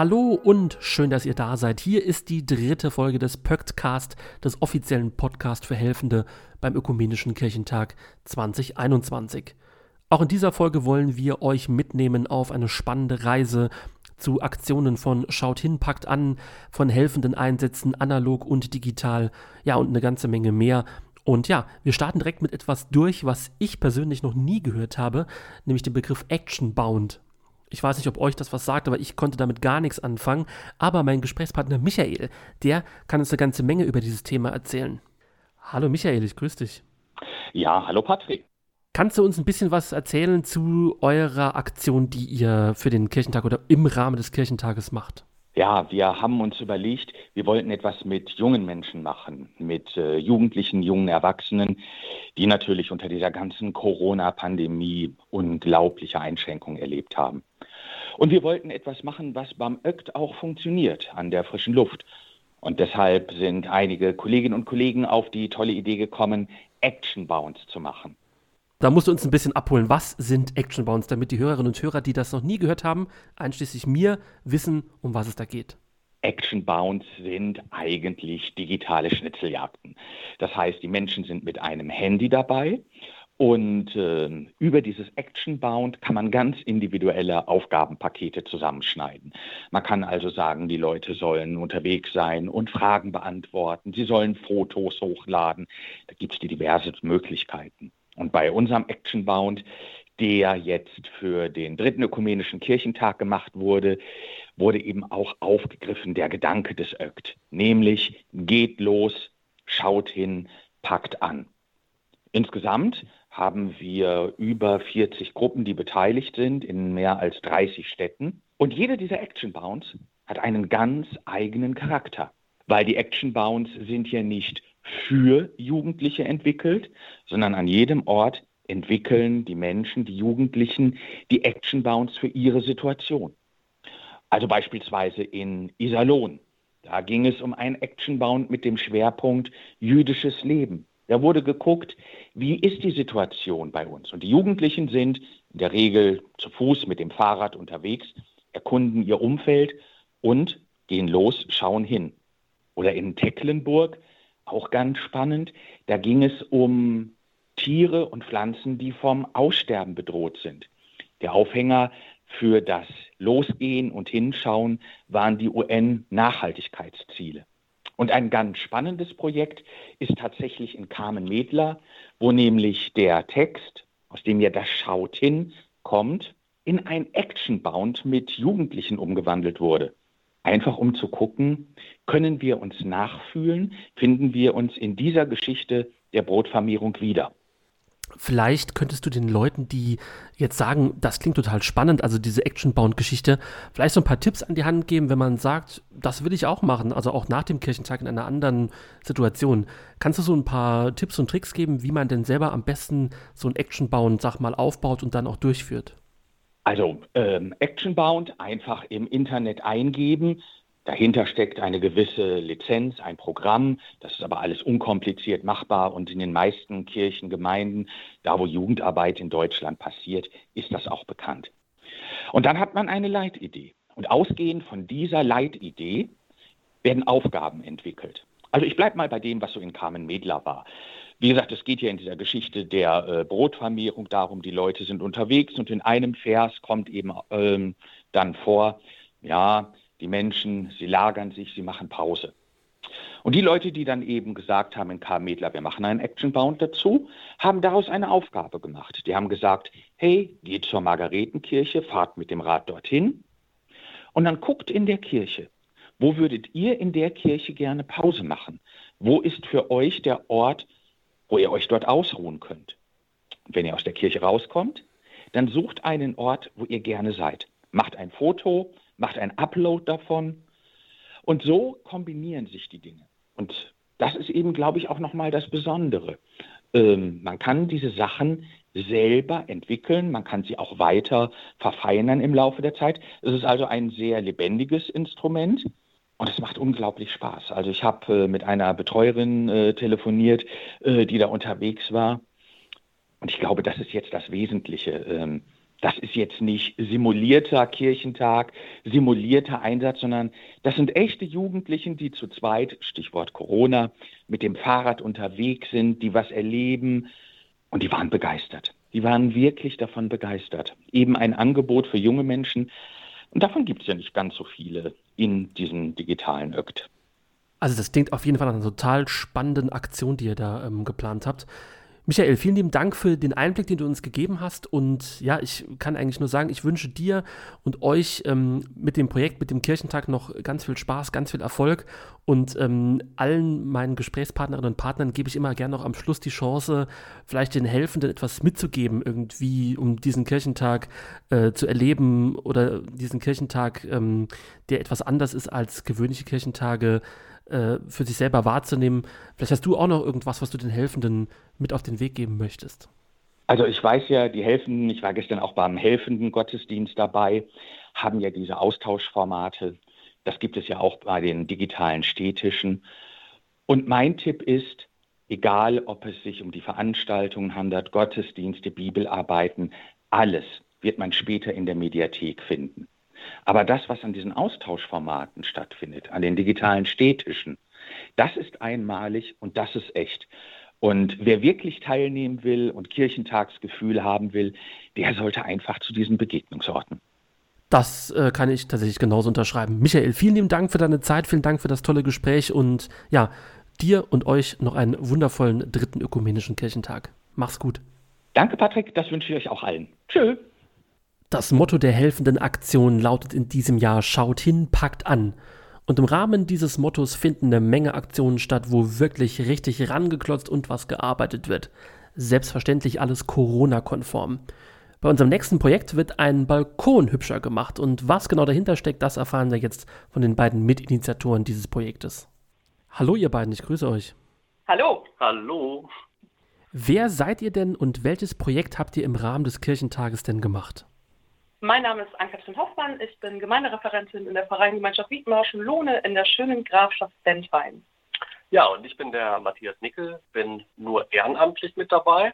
Hallo und schön, dass ihr da seid. Hier ist die dritte Folge des Pöktcast, des offiziellen Podcast für Helfende beim Ökumenischen Kirchentag 2021. Auch in dieser Folge wollen wir euch mitnehmen auf eine spannende Reise zu Aktionen von Schaut hin, packt an, von helfenden Einsätzen, analog und digital, ja und eine ganze Menge mehr. Und ja, wir starten direkt mit etwas durch, was ich persönlich noch nie gehört habe, nämlich den Begriff Action Bound. Ich weiß nicht, ob euch das was sagt, aber ich konnte damit gar nichts anfangen. Aber mein Gesprächspartner Michael, der kann uns eine ganze Menge über dieses Thema erzählen. Hallo Michael, ich grüße dich. Ja, hallo Patrick. Kannst du uns ein bisschen was erzählen zu eurer Aktion, die ihr für den Kirchentag oder im Rahmen des Kirchentages macht? Ja, wir haben uns überlegt, wir wollten etwas mit jungen Menschen machen, mit äh, Jugendlichen, jungen Erwachsenen, die natürlich unter dieser ganzen Corona-Pandemie unglaubliche Einschränkungen erlebt haben. Und wir wollten etwas machen, was beim ÖCT auch funktioniert, an der frischen Luft. Und deshalb sind einige Kolleginnen und Kollegen auf die tolle Idee gekommen, Action Bounce zu machen. Da musst du uns ein bisschen abholen. Was sind Action Bounce, damit die Hörerinnen und Hörer, die das noch nie gehört haben, einschließlich mir, wissen, um was es da geht? Action Bounce sind eigentlich digitale Schnitzeljagden. Das heißt, die Menschen sind mit einem Handy dabei und äh, über dieses Action Bound kann man ganz individuelle Aufgabenpakete zusammenschneiden. Man kann also sagen, die Leute sollen unterwegs sein und Fragen beantworten, sie sollen Fotos hochladen. Da gibt es die diverse Möglichkeiten. Und bei unserem Action Bound, der jetzt für den dritten ökumenischen Kirchentag gemacht wurde, wurde eben auch aufgegriffen der Gedanke des ÖKT, nämlich geht los, schaut hin, packt an. Insgesamt haben wir über 40 Gruppen, die beteiligt sind in mehr als 30 Städten. Und jede dieser Action Bounds hat einen ganz eigenen Charakter, weil die Action Bounds sind ja nicht für Jugendliche entwickelt, sondern an jedem Ort entwickeln die Menschen, die Jugendlichen die Action Bounds für ihre Situation. Also beispielsweise in Iserlohn. Da ging es um ein Action Bound mit dem Schwerpunkt jüdisches Leben. Da wurde geguckt, wie ist die Situation bei uns? Und die Jugendlichen sind in der Regel zu Fuß mit dem Fahrrad unterwegs, erkunden ihr Umfeld und gehen los, schauen hin. Oder in Tecklenburg, auch ganz spannend, da ging es um Tiere und Pflanzen, die vom Aussterben bedroht sind. Der Aufhänger für das Losgehen und Hinschauen waren die UN-Nachhaltigkeitsziele. Und ein ganz spannendes Projekt ist tatsächlich in Carmen-Medler, wo nämlich der Text, aus dem ja das Schaut hin kommt, in ein Action-Bound mit Jugendlichen umgewandelt wurde. Einfach um zu gucken, können wir uns nachfühlen, finden wir uns in dieser Geschichte der Brotvermehrung wieder. Vielleicht könntest du den Leuten, die jetzt sagen, das klingt total spannend, also diese Action-Bound-Geschichte, vielleicht so ein paar Tipps an die Hand geben, wenn man sagt, das will ich auch machen, also auch nach dem Kirchentag in einer anderen Situation. Kannst du so ein paar Tipps und Tricks geben, wie man denn selber am besten so ein Action-Bound, sag mal, aufbaut und dann auch durchführt? Also ähm, Action-Bound einfach im Internet eingeben, Dahinter steckt eine gewisse Lizenz, ein Programm. Das ist aber alles unkompliziert machbar und in den meisten Kirchen, Gemeinden, da wo Jugendarbeit in Deutschland passiert, ist das auch bekannt. Und dann hat man eine Leitidee. Und ausgehend von dieser Leitidee werden Aufgaben entwickelt. Also ich bleibe mal bei dem, was so in Carmen Medler war. Wie gesagt, es geht ja in dieser Geschichte der äh, Brotvermehrung darum, die Leute sind unterwegs und in einem Vers kommt eben ähm, dann vor, ja, die Menschen, sie lagern sich, sie machen Pause. Und die Leute, die dann eben gesagt haben in Karl Medler, wir machen einen Action Bound dazu, haben daraus eine Aufgabe gemacht. Die haben gesagt, hey, geht zur Margaretenkirche, fahrt mit dem Rad dorthin und dann guckt in der Kirche. Wo würdet ihr in der Kirche gerne Pause machen? Wo ist für euch der Ort, wo ihr euch dort ausruhen könnt? Und wenn ihr aus der Kirche rauskommt, dann sucht einen Ort, wo ihr gerne seid. Macht ein Foto, macht ein Upload davon. Und so kombinieren sich die Dinge. Und das ist eben, glaube ich, auch nochmal das Besondere. Ähm, man kann diese Sachen selber entwickeln, man kann sie auch weiter verfeinern im Laufe der Zeit. Es ist also ein sehr lebendiges Instrument und es macht unglaublich Spaß. Also ich habe äh, mit einer Betreuerin äh, telefoniert, äh, die da unterwegs war und ich glaube, das ist jetzt das Wesentliche. Ähm, Das ist jetzt nicht simulierter Kirchentag, simulierter Einsatz, sondern das sind echte Jugendlichen, die zu zweit, Stichwort Corona, mit dem Fahrrad unterwegs sind, die was erleben und die waren begeistert. Die waren wirklich davon begeistert. Eben ein Angebot für junge Menschen. Und davon gibt es ja nicht ganz so viele in diesen digitalen Ökt. Also das klingt auf jeden Fall nach einer total spannenden Aktion, die ihr da ähm, geplant habt. Michael, vielen lieben Dank für den Einblick, den du uns gegeben hast. Und ja, ich kann eigentlich nur sagen, ich wünsche dir und euch ähm, mit dem Projekt, mit dem Kirchentag noch ganz viel Spaß, ganz viel Erfolg. Und ähm, allen meinen Gesprächspartnerinnen und Partnern gebe ich immer gerne noch am Schluss die Chance, vielleicht den Helfenden etwas mitzugeben, irgendwie, um diesen Kirchentag äh, zu erleben oder diesen Kirchentag, ähm, der etwas anders ist als gewöhnliche Kirchentage, für sich selber wahrzunehmen. Vielleicht hast du auch noch irgendwas, was du den Helfenden mit auf den Weg geben möchtest. Also ich weiß ja, die Helfenden, ich war gestern auch beim helfenden Gottesdienst dabei, haben ja diese Austauschformate. Das gibt es ja auch bei den digitalen Städtischen. Und mein Tipp ist, egal ob es sich um die Veranstaltungen handelt, Gottesdienste, Bibelarbeiten, alles wird man später in der Mediathek finden. Aber das, was an diesen Austauschformaten stattfindet, an den digitalen Städtischen, das ist einmalig und das ist echt. Und wer wirklich teilnehmen will und Kirchentagsgefühl haben will, der sollte einfach zu diesen Begegnungsorten. Das äh, kann ich tatsächlich genauso unterschreiben. Michael, vielen lieben Dank für deine Zeit, vielen Dank für das tolle Gespräch und ja, dir und euch noch einen wundervollen dritten ökumenischen Kirchentag. Mach's gut. Danke, Patrick, das wünsche ich euch auch allen. Tschö. Das Motto der helfenden Aktion lautet in diesem Jahr Schaut hin, packt an. Und im Rahmen dieses Mottos finden eine Menge Aktionen statt, wo wirklich richtig rangeklotzt und was gearbeitet wird. Selbstverständlich alles Corona-konform. Bei unserem nächsten Projekt wird ein Balkon hübscher gemacht und was genau dahinter steckt, das erfahren wir jetzt von den beiden Mitinitiatoren dieses Projektes. Hallo ihr beiden, ich grüße euch. Hallo. Hallo. Wer seid ihr denn und welches Projekt habt ihr im Rahmen des Kirchentages denn gemacht? Mein Name ist Ann-Kathrin Hoffmann. Ich bin Gemeindereferentin in der Vereinsgemeinschaft Wiedenmarschen Lohne in der schönen Grafschaft Dentwein. Ja, und ich bin der Matthias Nickel, bin nur ehrenamtlich mit dabei.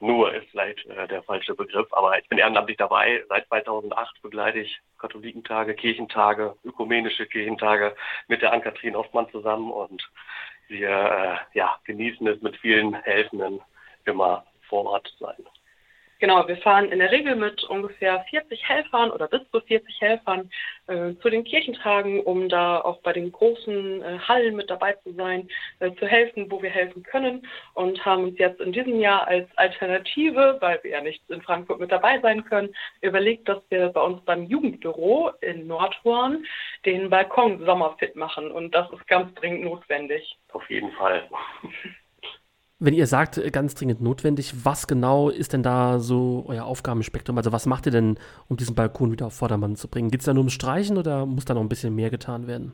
Nur ist vielleicht äh, der falsche Begriff, aber ich bin ehrenamtlich dabei. Seit 2008 begleite ich Katholikentage, Kirchentage, ökumenische Kirchentage mit der Ann-Kathrin Hoffmann zusammen und wir äh, ja, genießen es mit vielen Helfenden immer vor Ort zu sein. Genau, wir fahren in der Regel mit ungefähr 40 Helfern oder bis zu 40 Helfern äh, zu den Kirchentagen, um da auch bei den großen äh, Hallen mit dabei zu sein, äh, zu helfen, wo wir helfen können und haben uns jetzt in diesem Jahr als Alternative, weil wir ja nicht in Frankfurt mit dabei sein können, überlegt, dass wir bei uns beim Jugendbüro in Nordhorn den Balkon sommerfit machen und das ist ganz dringend notwendig. Auf jeden Fall. Wenn ihr sagt, äh, ganz dringend notwendig, was genau ist denn da so euer Aufgabenspektrum? Also was macht ihr denn, um diesen Balkon wieder auf Vordermann zu bringen? Geht es da nur ums Streichen oder muss da noch ein bisschen mehr getan werden?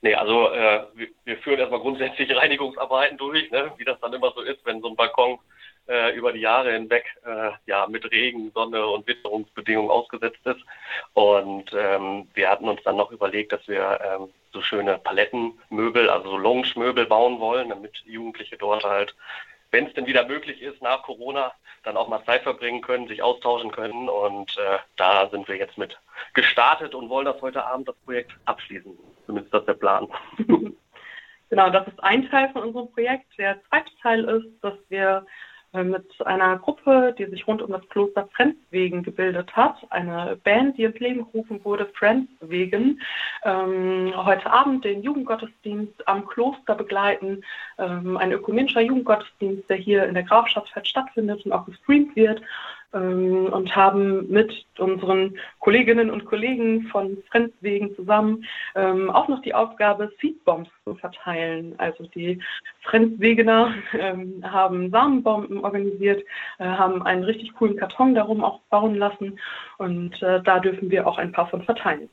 Nee, also äh, wir, wir, führen erstmal grundsätzlich Reinigungsarbeiten durch, ne? wie das dann immer so ist, wenn so ein Balkon äh, über die Jahre hinweg äh, ja mit Regen, Sonne und Witterungsbedingungen ausgesetzt ist. Und ähm, wir hatten uns dann noch überlegt, dass wir ähm, so schöne Palettenmöbel, also so Lounge-Möbel bauen wollen, damit Jugendliche dort halt, wenn es denn wieder möglich ist, nach Corona, dann auch mal Zeit verbringen können, sich austauschen können. Und äh, da sind wir jetzt mit gestartet und wollen das heute Abend, das Projekt, abschließen. Zumindest das der Plan. Genau, das ist ein Teil von unserem Projekt. Der zweite Teil ist, dass wir mit einer Gruppe, die sich rund um das Kloster Frenzwegen gebildet hat, eine Band, die ins Leben gerufen wurde, Frenzwegen, ähm, heute Abend den Jugendgottesdienst am Kloster begleiten, ähm, ein ökumenischer Jugendgottesdienst, der hier in der Grafschaftsfeld stattfindet und auch gestreamt wird ähm, und haben mit unseren Kolleginnen und Kollegen von Frenzwegen zusammen ähm, auch noch die Aufgabe, Seedbombs zu verteilen. Also die Frenzwegener ähm, haben Samenbomben organisiert, äh, haben einen richtig coolen Karton darum auch bauen lassen und äh, da dürfen wir auch ein paar von verteilen.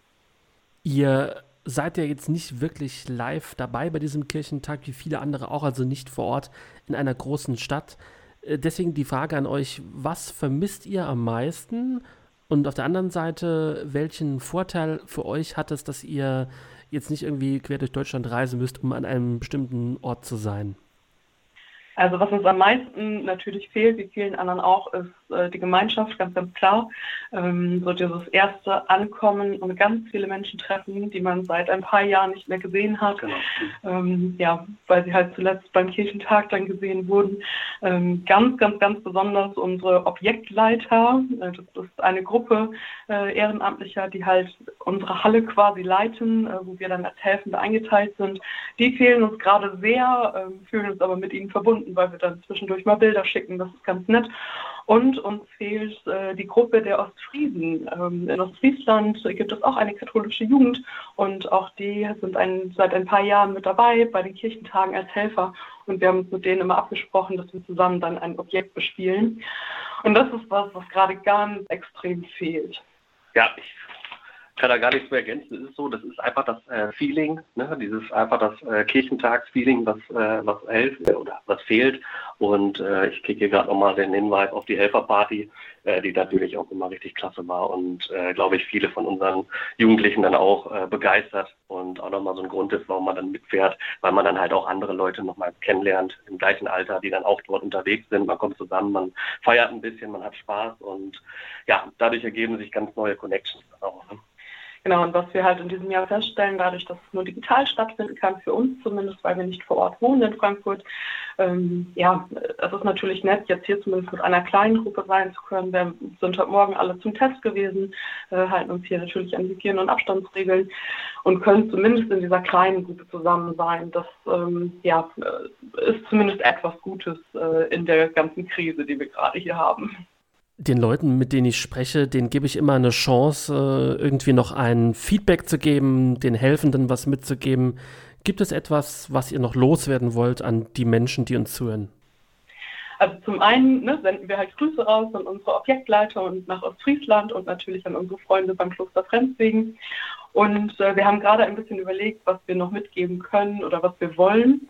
Ihr seid ja jetzt nicht wirklich live dabei bei diesem Kirchentag, wie viele andere auch, also nicht vor Ort in einer großen Stadt. Äh, deswegen die Frage an euch, was vermisst ihr am meisten? Und auf der anderen Seite, welchen Vorteil für euch hat es, dass ihr jetzt nicht irgendwie quer durch Deutschland reisen müsst, um an einem bestimmten Ort zu sein? Also was uns am meisten natürlich fehlt, wie vielen anderen auch, ist äh, die Gemeinschaft, ganz, ganz klar. Ähm, so dieses erste Ankommen und ganz viele Menschen treffen, die man seit ein paar Jahren nicht mehr gesehen hat. Genau. Ähm, ja, weil sie halt zuletzt beim Kirchentag dann gesehen wurden. Ähm, ganz, ganz, ganz besonders unsere Objektleiter. Äh, das ist eine Gruppe äh, Ehrenamtlicher, die halt unsere Halle quasi leiten, äh, wo wir dann als Helfende eingeteilt sind. Die fehlen uns gerade sehr, äh, fühlen uns aber mit ihnen verbunden finden, weil wir dann zwischendurch mal Bilder schicken. Das ist ganz nett. Und uns fehlt äh, die Gruppe der Ostfriesen. Ähm, in Ostfriesland gibt es auch eine katholische Jugend und auch die sind ein, seit ein paar Jahren mit dabei bei den Kirchentagen als Helfer. Und wir haben uns mit denen immer abgesprochen, dass wir zusammen dann ein Objekt bespielen. Und das ist was, was gerade ganz extrem fehlt. Ja, ich kann da gar nichts mehr ergänzen. Es ist so, das ist einfach das äh, Feeling, ne? dieses einfach das äh, Kirchentagsfeeling, was, äh, was hilft oder was fehlt. Und äh, ich kriege hier gerade nochmal den Hinweis auf die Helferparty, äh, die natürlich auch immer richtig klasse war und äh, glaube ich viele von unseren Jugendlichen dann auch äh, begeistert und auch nochmal so ein Grund ist, warum man dann mitfährt, weil man dann halt auch andere Leute nochmal kennenlernt im gleichen Alter, die dann auch dort unterwegs sind. Man kommt zusammen, man feiert ein bisschen, man hat Spaß und ja, dadurch ergeben sich ganz neue Connections auch. Ne? Genau, und was wir halt in diesem Jahr feststellen, dadurch, dass es nur digital stattfinden kann, für uns zumindest, weil wir nicht vor Ort wohnen in Frankfurt, ähm, ja, es ist natürlich nett, jetzt hier zumindest mit einer kleinen Gruppe sein zu können. Wir sind heute Morgen alle zum Test gewesen, äh, halten uns hier natürlich an Hygiene- und Abstandsregeln und können zumindest in dieser kleinen Gruppe zusammen sein. Das ähm, ja, äh, ist zumindest etwas Gutes äh, in der ganzen Krise, die wir gerade hier haben den Leuten, mit denen ich spreche, denen gebe ich immer eine Chance, äh, irgendwie noch ein Feedback zu geben, den Helfenden was mitzugeben. Gibt es etwas, was ihr noch loswerden wollt an die Menschen, die uns zuhören? Also zum einen ne, senden wir halt Grüße raus an unsere Objektleiter und nach Ostfriesland und natürlich an unsere Freunde beim Kloster Frenzwegen. Und äh, wir haben gerade ein bisschen überlegt, was wir noch mitgeben können oder was wir wollen.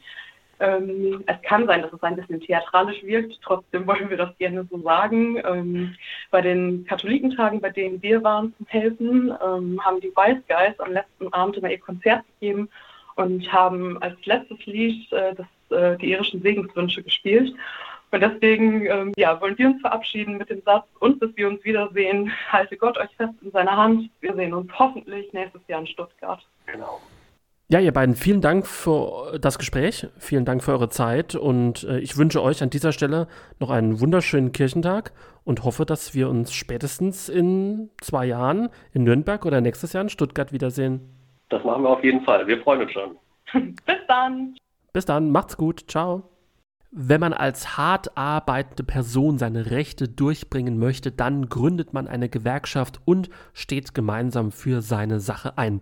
Ähm, es kann sein, dass es ein bisschen theatralisch wirkt, trotzdem wollen wir das gerne so sagen. Ähm, bei den Katholikentagen, bei denen wir waren zum Helfen, ähm, haben die Wise Guys am letzten Abend immer ihr Konzert gegeben und haben als letztes Lied äh, das, äh, die irischen Segenswünsche gespielt. Und deswegen ähm, ja, wollen wir uns verabschieden mit dem Satz, und bis wir uns wiedersehen, halte Gott euch fest in seiner Hand. Wir sehen uns hoffentlich nächstes Jahr in Stuttgart. Genau. Ja, ihr beiden, vielen Dank für das Gespräch, vielen Dank für eure Zeit und äh, ich wünsche euch an dieser Stelle noch einen wunderschönen Kirchentag und hoffe, dass wir uns spätestens in zwei Jahren in Nürnberg oder nächstes Jahr in Stuttgart wiedersehen. Das machen wir auf jeden Fall. Wir freuen uns schon. Bis dann. Bis dann, macht's gut. Ciao. Wenn man als hart arbeitende Person seine Rechte durchbringen möchte, dann gründet man eine Gewerkschaft und steht gemeinsam für seine Sache ein.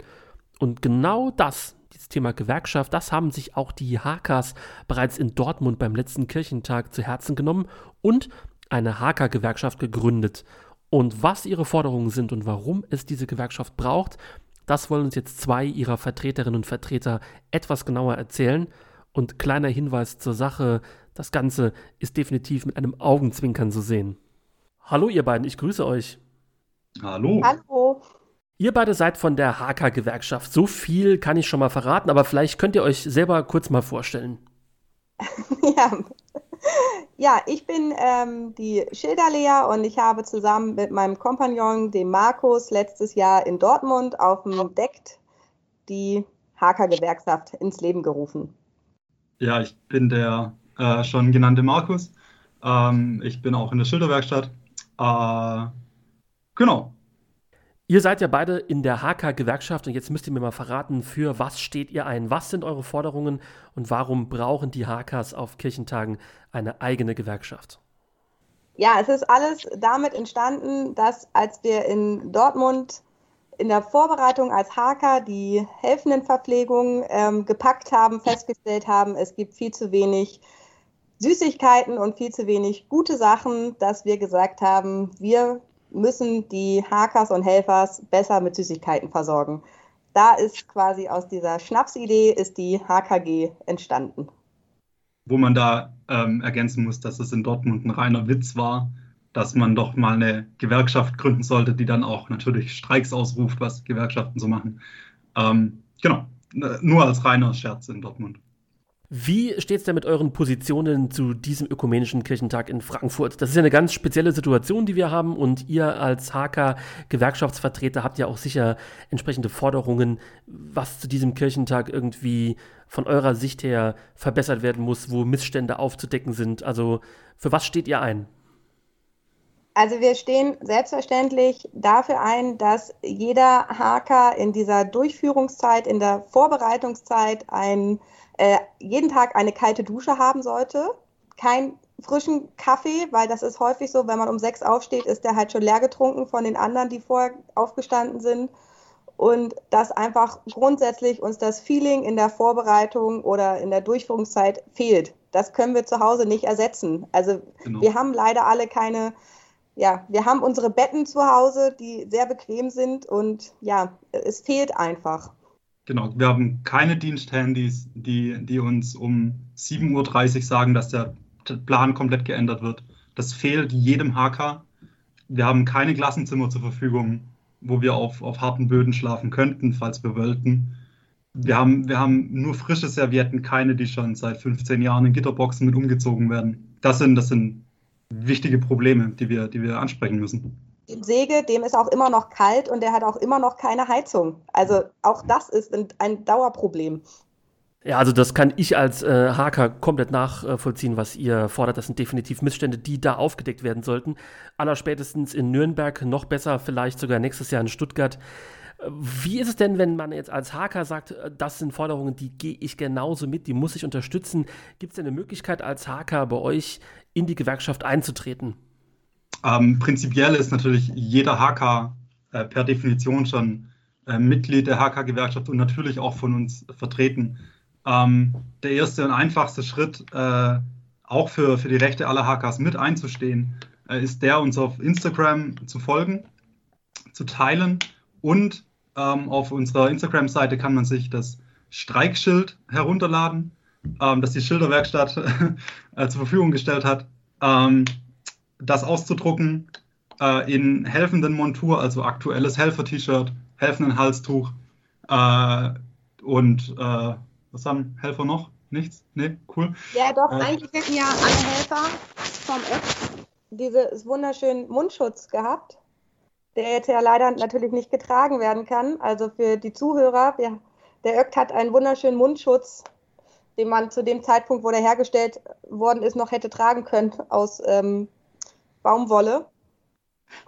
Und genau das dieses Thema Gewerkschaft, das haben sich auch die Hakas bereits in Dortmund beim letzten Kirchentag zu Herzen genommen und eine Haka-Gewerkschaft gegründet. Und was ihre Forderungen sind und warum es diese Gewerkschaft braucht, das wollen uns jetzt zwei ihrer Vertreterinnen und Vertreter etwas genauer erzählen. Und kleiner Hinweis zur Sache, das Ganze ist definitiv mit einem Augenzwinkern zu sehen. Hallo ihr beiden, ich grüße euch. Hallo. Hallo. Ihr beide seid von der HK-Gewerkschaft. So viel kann ich schon mal verraten, aber vielleicht könnt ihr euch selber kurz mal vorstellen. ja. ja, ich bin ähm, die Schilderlea und ich habe zusammen mit meinem Kompagnon, dem Markus, letztes Jahr in Dortmund auf dem Deckt die HK-Gewerkschaft ins Leben gerufen. Ja, ich bin der äh, schon genannte Markus. Ähm, ich bin auch in der Schilderwerkstatt. Äh, genau, Ihr seid ja beide in der HK-Gewerkschaft und jetzt müsst ihr mir mal verraten, für was steht ihr ein? Was sind eure Forderungen und warum brauchen die HKs auf Kirchentagen eine eigene Gewerkschaft? Ja, es ist alles damit entstanden, dass als wir in Dortmund in der Vorbereitung als HK die Helfendenverpflegung ähm, gepackt haben, festgestellt haben, es gibt viel zu wenig Süßigkeiten und viel zu wenig gute Sachen, dass wir gesagt haben, wir müssen die Hakers und Helfers besser mit Süßigkeiten versorgen. Da ist quasi aus dieser Schnapsidee ist die HKG entstanden. Wo man da ähm, ergänzen muss, dass es in Dortmund ein reiner Witz war, dass man doch mal eine Gewerkschaft gründen sollte, die dann auch natürlich Streiks ausruft, was Gewerkschaften so machen. Ähm, genau, nur als reiner Scherz in Dortmund. Wie steht es denn mit euren Positionen zu diesem ökumenischen Kirchentag in Frankfurt? Das ist ja eine ganz spezielle Situation, die wir haben und ihr als HK-Gewerkschaftsvertreter habt ja auch sicher entsprechende Forderungen, was zu diesem Kirchentag irgendwie von eurer Sicht her verbessert werden muss, wo Missstände aufzudecken sind. Also für was steht ihr ein? Also wir stehen selbstverständlich dafür ein, dass jeder HK in dieser Durchführungszeit, in der Vorbereitungszeit ein äh, jeden Tag eine kalte Dusche haben sollte, keinen frischen Kaffee, weil das ist häufig so, wenn man um sechs aufsteht, ist der halt schon leer getrunken von den anderen, die vorher aufgestanden sind. Und dass einfach grundsätzlich uns das Feeling in der Vorbereitung oder in der Durchführungszeit fehlt. Das können wir zu Hause nicht ersetzen. Also genau. wir haben leider alle keine, ja, wir haben unsere Betten zu Hause, die sehr bequem sind und ja, es fehlt einfach. Genau, wir haben keine Diensthandys, die, die uns um 7.30 Uhr sagen, dass der Plan komplett geändert wird. Das fehlt jedem HK. Wir haben keine Klassenzimmer zur Verfügung, wo wir auf, auf harten Böden schlafen könnten, falls wir wollten. Wir haben, wir haben nur frische Servietten, keine, die schon seit 15 Jahren in Gitterboxen mit umgezogen werden. Das sind, das sind wichtige Probleme, die wir, die wir ansprechen müssen dem Säge, dem ist auch immer noch kalt und der hat auch immer noch keine Heizung. Also auch das ist ein, ein Dauerproblem. Ja, also das kann ich als äh, Haker komplett nachvollziehen, was ihr fordert. Das sind definitiv Missstände, die da aufgedeckt werden sollten. Allerspätestens in Nürnberg, noch besser vielleicht sogar nächstes Jahr in Stuttgart. Wie ist es denn, wenn man jetzt als Haker sagt, das sind Forderungen, die gehe ich genauso mit, die muss ich unterstützen? Gibt es denn eine Möglichkeit als Haker bei euch in die Gewerkschaft einzutreten? Ähm, prinzipiell ist natürlich jeder HK äh, per Definition schon äh, Mitglied der HK-Gewerkschaft und natürlich auch von uns vertreten. Ähm, der erste und einfachste Schritt, äh, auch für, für die Rechte aller HKs mit einzustehen, äh, ist der, uns auf Instagram zu folgen, zu teilen und ähm, auf unserer Instagram-Seite kann man sich das Streikschild herunterladen, ähm, das die Schilderwerkstatt äh, zur Verfügung gestellt hat. Das auszudrucken äh, in helfenden Montur, also aktuelles Helfer-T-Shirt, helfenden Halstuch äh, und äh, was haben Helfer noch? Nichts? Nee, cool. Ja, doch, äh, eigentlich hätten ja alle Helfer vom Ökt dieses wunderschönen Mundschutz gehabt, der jetzt ja leider natürlich nicht getragen werden kann. Also für die Zuhörer, wir, der Ökt hat einen wunderschönen Mundschutz, den man zu dem Zeitpunkt, wo der hergestellt worden ist, noch hätte tragen können aus ähm, Baumwolle.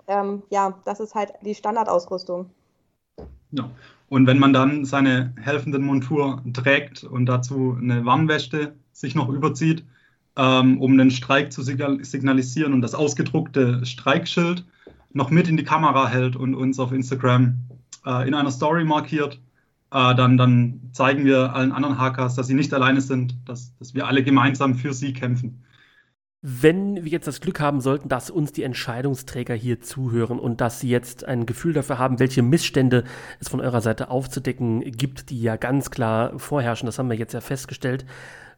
Ähm, ja, das ist halt die Standardausrüstung. Ja. Und wenn man dann seine helfenden Montur trägt und dazu eine Warnweste sich noch überzieht, ähm, um den Streik zu signalisieren und das ausgedruckte Streikschild noch mit in die Kamera hält und uns auf Instagram äh, in einer Story markiert, äh, dann, dann zeigen wir allen anderen HKs, dass sie nicht alleine sind, dass, dass wir alle gemeinsam für sie kämpfen. Wenn wir jetzt das Glück haben sollten, dass uns die Entscheidungsträger hier zuhören und dass sie jetzt ein Gefühl dafür haben, welche Missstände es von eurer Seite aufzudecken gibt, die ja ganz klar vorherrschen, das haben wir jetzt ja festgestellt.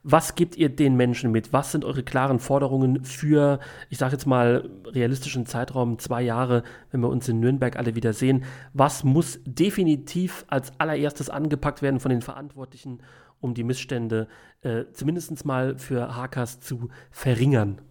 Was gebt ihr den Menschen mit? Was sind eure klaren Forderungen für, ich sage jetzt mal, realistischen Zeitraum, zwei Jahre, wenn wir uns in Nürnberg alle wieder sehen? Was muss definitiv als allererstes angepackt werden von den Verantwortlichen um die Missstände äh, zumindest mal für Hackers zu verringern?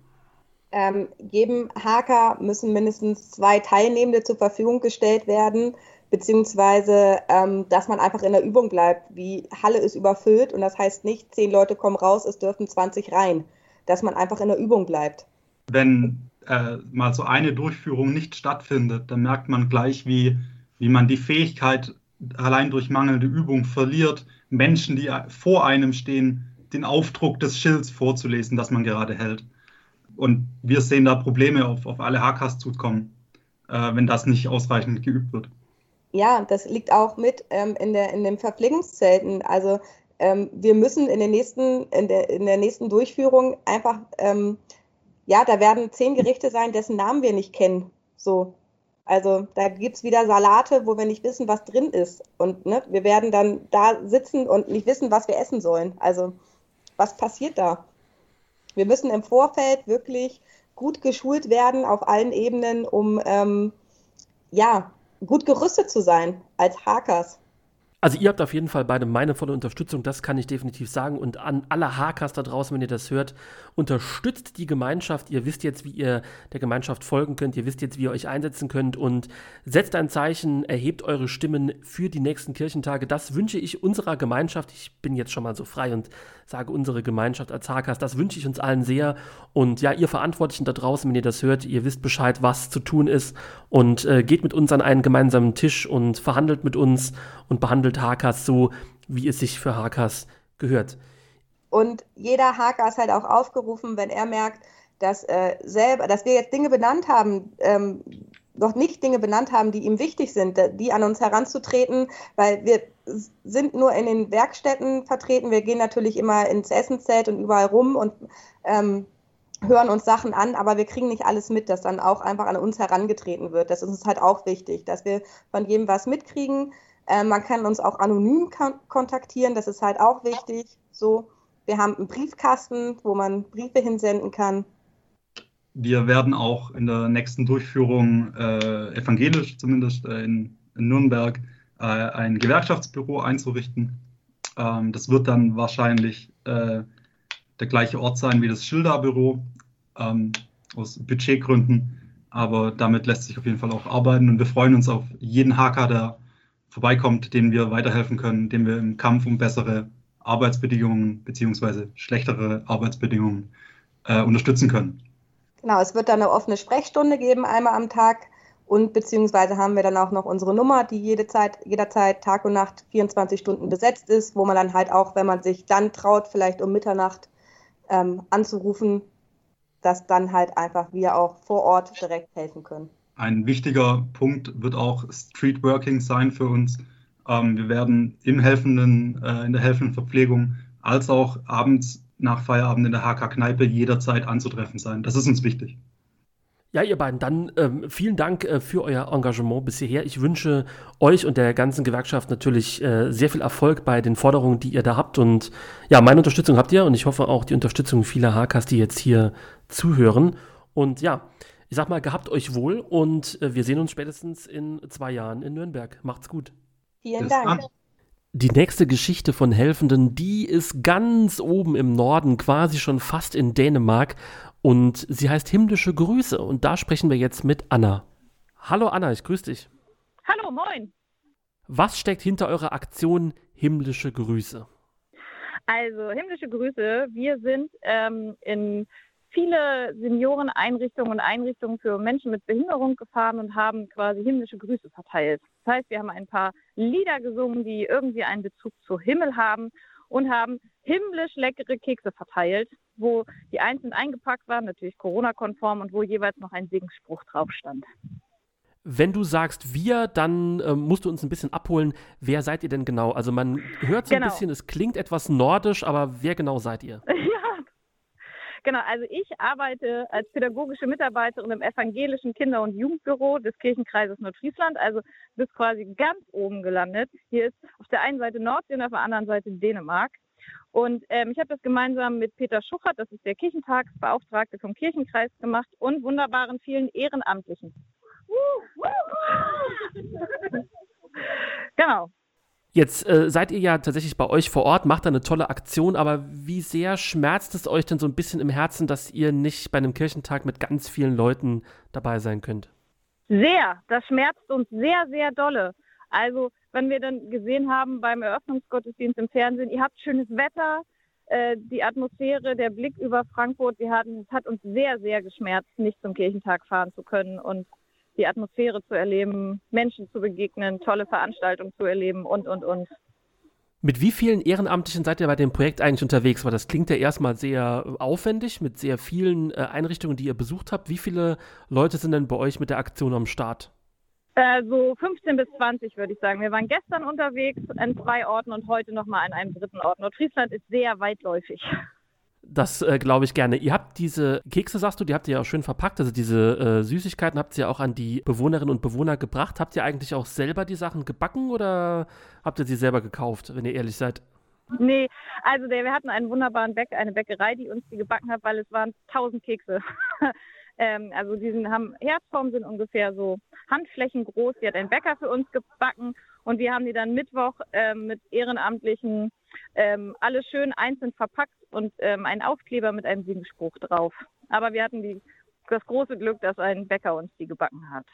Ähm, jedem Hacker müssen mindestens zwei Teilnehmende zur Verfügung gestellt werden, beziehungsweise ähm, dass man einfach in der Übung bleibt. Die Halle ist überfüllt und das heißt nicht, zehn Leute kommen raus, es dürfen 20 rein. Dass man einfach in der Übung bleibt. Wenn äh, mal so eine Durchführung nicht stattfindet, dann merkt man gleich, wie, wie man die Fähigkeit allein durch mangelnde Übung verliert, Menschen, die vor einem stehen, den Aufdruck des Schilds vorzulesen, das man gerade hält. Und wir sehen da Probleme auf, auf alle HKs zukommen, äh, wenn das nicht ausreichend geübt wird. Ja, das liegt auch mit ähm, in, der, in den Verpflegungszelten. Also ähm, wir müssen in, den nächsten, in, der, in der nächsten Durchführung einfach, ähm, ja, da werden zehn Gerichte sein, dessen Namen wir nicht kennen. So, also da gibt es wieder Salate, wo wir nicht wissen, was drin ist. Und ne, wir werden dann da sitzen und nicht wissen, was wir essen sollen. Also was passiert da? Wir müssen im Vorfeld wirklich gut geschult werden auf allen Ebenen, um ähm, ja, gut gerüstet zu sein als Hakers. Also ihr habt auf jeden Fall beide meine volle Unterstützung, das kann ich definitiv sagen. Und an alle Hackers da draußen, wenn ihr das hört, unterstützt die Gemeinschaft. Ihr wisst jetzt, wie ihr der Gemeinschaft folgen könnt. Ihr wisst jetzt, wie ihr euch einsetzen könnt. Und setzt ein Zeichen, erhebt eure Stimmen für die nächsten Kirchentage. Das wünsche ich unserer Gemeinschaft. Ich bin jetzt schon mal so frei und sage unsere Gemeinschaft als Hackers. Das wünsche ich uns allen sehr. Und ja, ihr Verantwortlichen da draußen, wenn ihr das hört, ihr wisst Bescheid, was zu tun ist. Und äh, geht mit uns an einen gemeinsamen Tisch und verhandelt mit uns und behandelt Hakas so, wie es sich für Hakas gehört. Und jeder Haker ist halt auch aufgerufen, wenn er merkt, dass, äh, selber, dass wir jetzt Dinge benannt haben, ähm, noch nicht Dinge benannt haben, die ihm wichtig sind, die an uns heranzutreten, weil wir sind nur in den Werkstätten vertreten. Wir gehen natürlich immer ins Essenszelt und überall rum und ähm, hören uns Sachen an, aber wir kriegen nicht alles mit, dass dann auch einfach an uns herangetreten wird. Das ist uns halt auch wichtig, dass wir von jedem was mitkriegen. Äh, man kann uns auch anonym kontaktieren, das ist halt auch wichtig. So, wir haben einen Briefkasten, wo man Briefe hinsenden kann. Wir werden auch in der nächsten Durchführung äh, evangelisch zumindest äh, in, in, Nürnberg äh, ein Gewerkschaftsbüro einzurichten. Ähm, das wird dann wahrscheinlich äh, der gleiche Ort sein wie das Schilderbüro ähm, aus Budgetgründen. Aber damit lässt sich auf jeden Fall auch arbeiten und wir freuen uns auf jeden Hacker, der vorbeikommt, dem wir weiterhelfen können, dem wir im Kampf um bessere Arbeitsbedingungen bzw. schlechtere Arbeitsbedingungen äh, unterstützen können. Genau, es wird dann eine offene Sprechstunde geben, einmal am Tag. Und beziehungsweise haben wir dann auch noch unsere Nummer, die jede Zeit, jederzeit Tag und Nacht 24 Stunden besetzt ist, wo man dann halt auch, wenn man sich dann traut, vielleicht um Mitternacht ähm, anzurufen, dass dann halt einfach wir auch vor Ort direkt helfen können. Ein wichtiger Punkt wird auch Streetworking sein für uns. Ähm, wir werden im helfenden, äh, in der helfenden Verpflegung als auch abends nach Feierabend in der HK-Kneipe jederzeit anzutreffen sein. Das ist uns wichtig. Ja, ihr beiden, dann ähm, vielen Dank äh, für euer Engagement bis hierher. Ich wünsche euch und der ganzen Gewerkschaft natürlich äh, sehr viel Erfolg bei den Forderungen, die ihr da habt. Und ja, meine Unterstützung habt ihr und ich hoffe auch die Unterstützung vieler HKs, die jetzt hier zuhören. Und ja, ich sag mal, gehabt euch wohl und äh, wir sehen uns spätestens in zwei Jahren in Nürnberg. Macht's gut. Vielen Dank. Die nächste Geschichte von Helfenden, die ist ganz oben im Norden, quasi schon fast in Dänemark. Und sie heißt Himmlische Grüße. Und da sprechen wir jetzt mit Anna. Hallo Anna, ich grüße dich. Hallo, moin. Was steckt hinter eurer Aktion Himmlische Grüße? Also, himmlische Grüße. Wir sind ähm, in viele Senioreneinrichtungen und Einrichtungen für Menschen mit Behinderung gefahren und haben quasi himmlische Grüße verteilt. Das heißt, wir haben ein paar Lieder gesungen, die irgendwie einen Bezug zu Himmel haben und haben himmlisch leckere Kekse verteilt, wo die einzeln eingepackt waren, natürlich Corona-konform und wo jeweils noch ein Segensspruch drauf stand. Wenn du sagst wir, dann äh, musst du uns ein bisschen abholen. Wer seid ihr denn genau? Also man hört so genau. ein bisschen, es klingt etwas nordisch, aber wer genau seid ihr? Ja, Genau, also ich arbeite als pädagogische Mitarbeiterin im evangelischen Kinder- und Jugendbüro des Kirchenkreises Nordfriesland, also bis quasi ganz oben gelandet. Hier ist auf der einen Seite Nordsee und auf der anderen Seite Dänemark. Und ähm, ich habe das gemeinsam mit Peter Schuchert, das ist der Kirchentagsbeauftragte vom Kirchenkreis, gemacht und wunderbaren vielen Ehrenamtlichen. genau. Jetzt äh, seid ihr ja tatsächlich bei euch vor Ort, macht da eine tolle Aktion, aber wie sehr schmerzt es euch denn so ein bisschen im Herzen, dass ihr nicht bei einem Kirchentag mit ganz vielen Leuten dabei sein könnt? Sehr, das schmerzt uns sehr, sehr dolle. Also, wenn wir dann gesehen haben beim Eröffnungsgottesdienst im Fernsehen, ihr habt schönes Wetter, äh, die Atmosphäre, der Blick über Frankfurt, wir hatten, es hat uns sehr, sehr geschmerzt, nicht zum Kirchentag fahren zu können und die Atmosphäre zu erleben, Menschen zu begegnen, tolle Veranstaltungen zu erleben und, und, und. Mit wie vielen Ehrenamtlichen seid ihr bei dem Projekt eigentlich unterwegs? Weil das klingt ja erstmal sehr aufwendig, mit sehr vielen äh, Einrichtungen, die ihr besucht habt. Wie viele Leute sind denn bei euch mit der Aktion am Start? Äh, so 15 bis 20 würde ich sagen. Wir waren gestern unterwegs an zwei Orten und heute nochmal an einem dritten Ort. Nordfriesland ist sehr weitläufig. Das äh, glaube ich gerne. Ihr habt diese Kekse, sagst du, die habt ihr ja auch schön verpackt. Also diese äh, Süßigkeiten habt ihr auch an die Bewohnerinnen und Bewohner gebracht. Habt ihr eigentlich auch selber die Sachen gebacken oder habt ihr sie selber gekauft, wenn ihr ehrlich seid? Nee, also der, wir hatten einen wunderbaren Bäck, eine Bäckerei, die uns die gebacken hat, weil es waren tausend Kekse. Ähm, also die sind, haben Herzform, sind ungefähr so Handflächen groß. Die hat ein Bäcker für uns gebacken und wir haben die dann Mittwoch ähm, mit Ehrenamtlichen ähm, alle schön einzeln verpackt und ähm, einen Aufkleber mit einem Siegenspruch drauf. Aber wir hatten die, das große Glück, dass ein Bäcker uns die gebacken hat.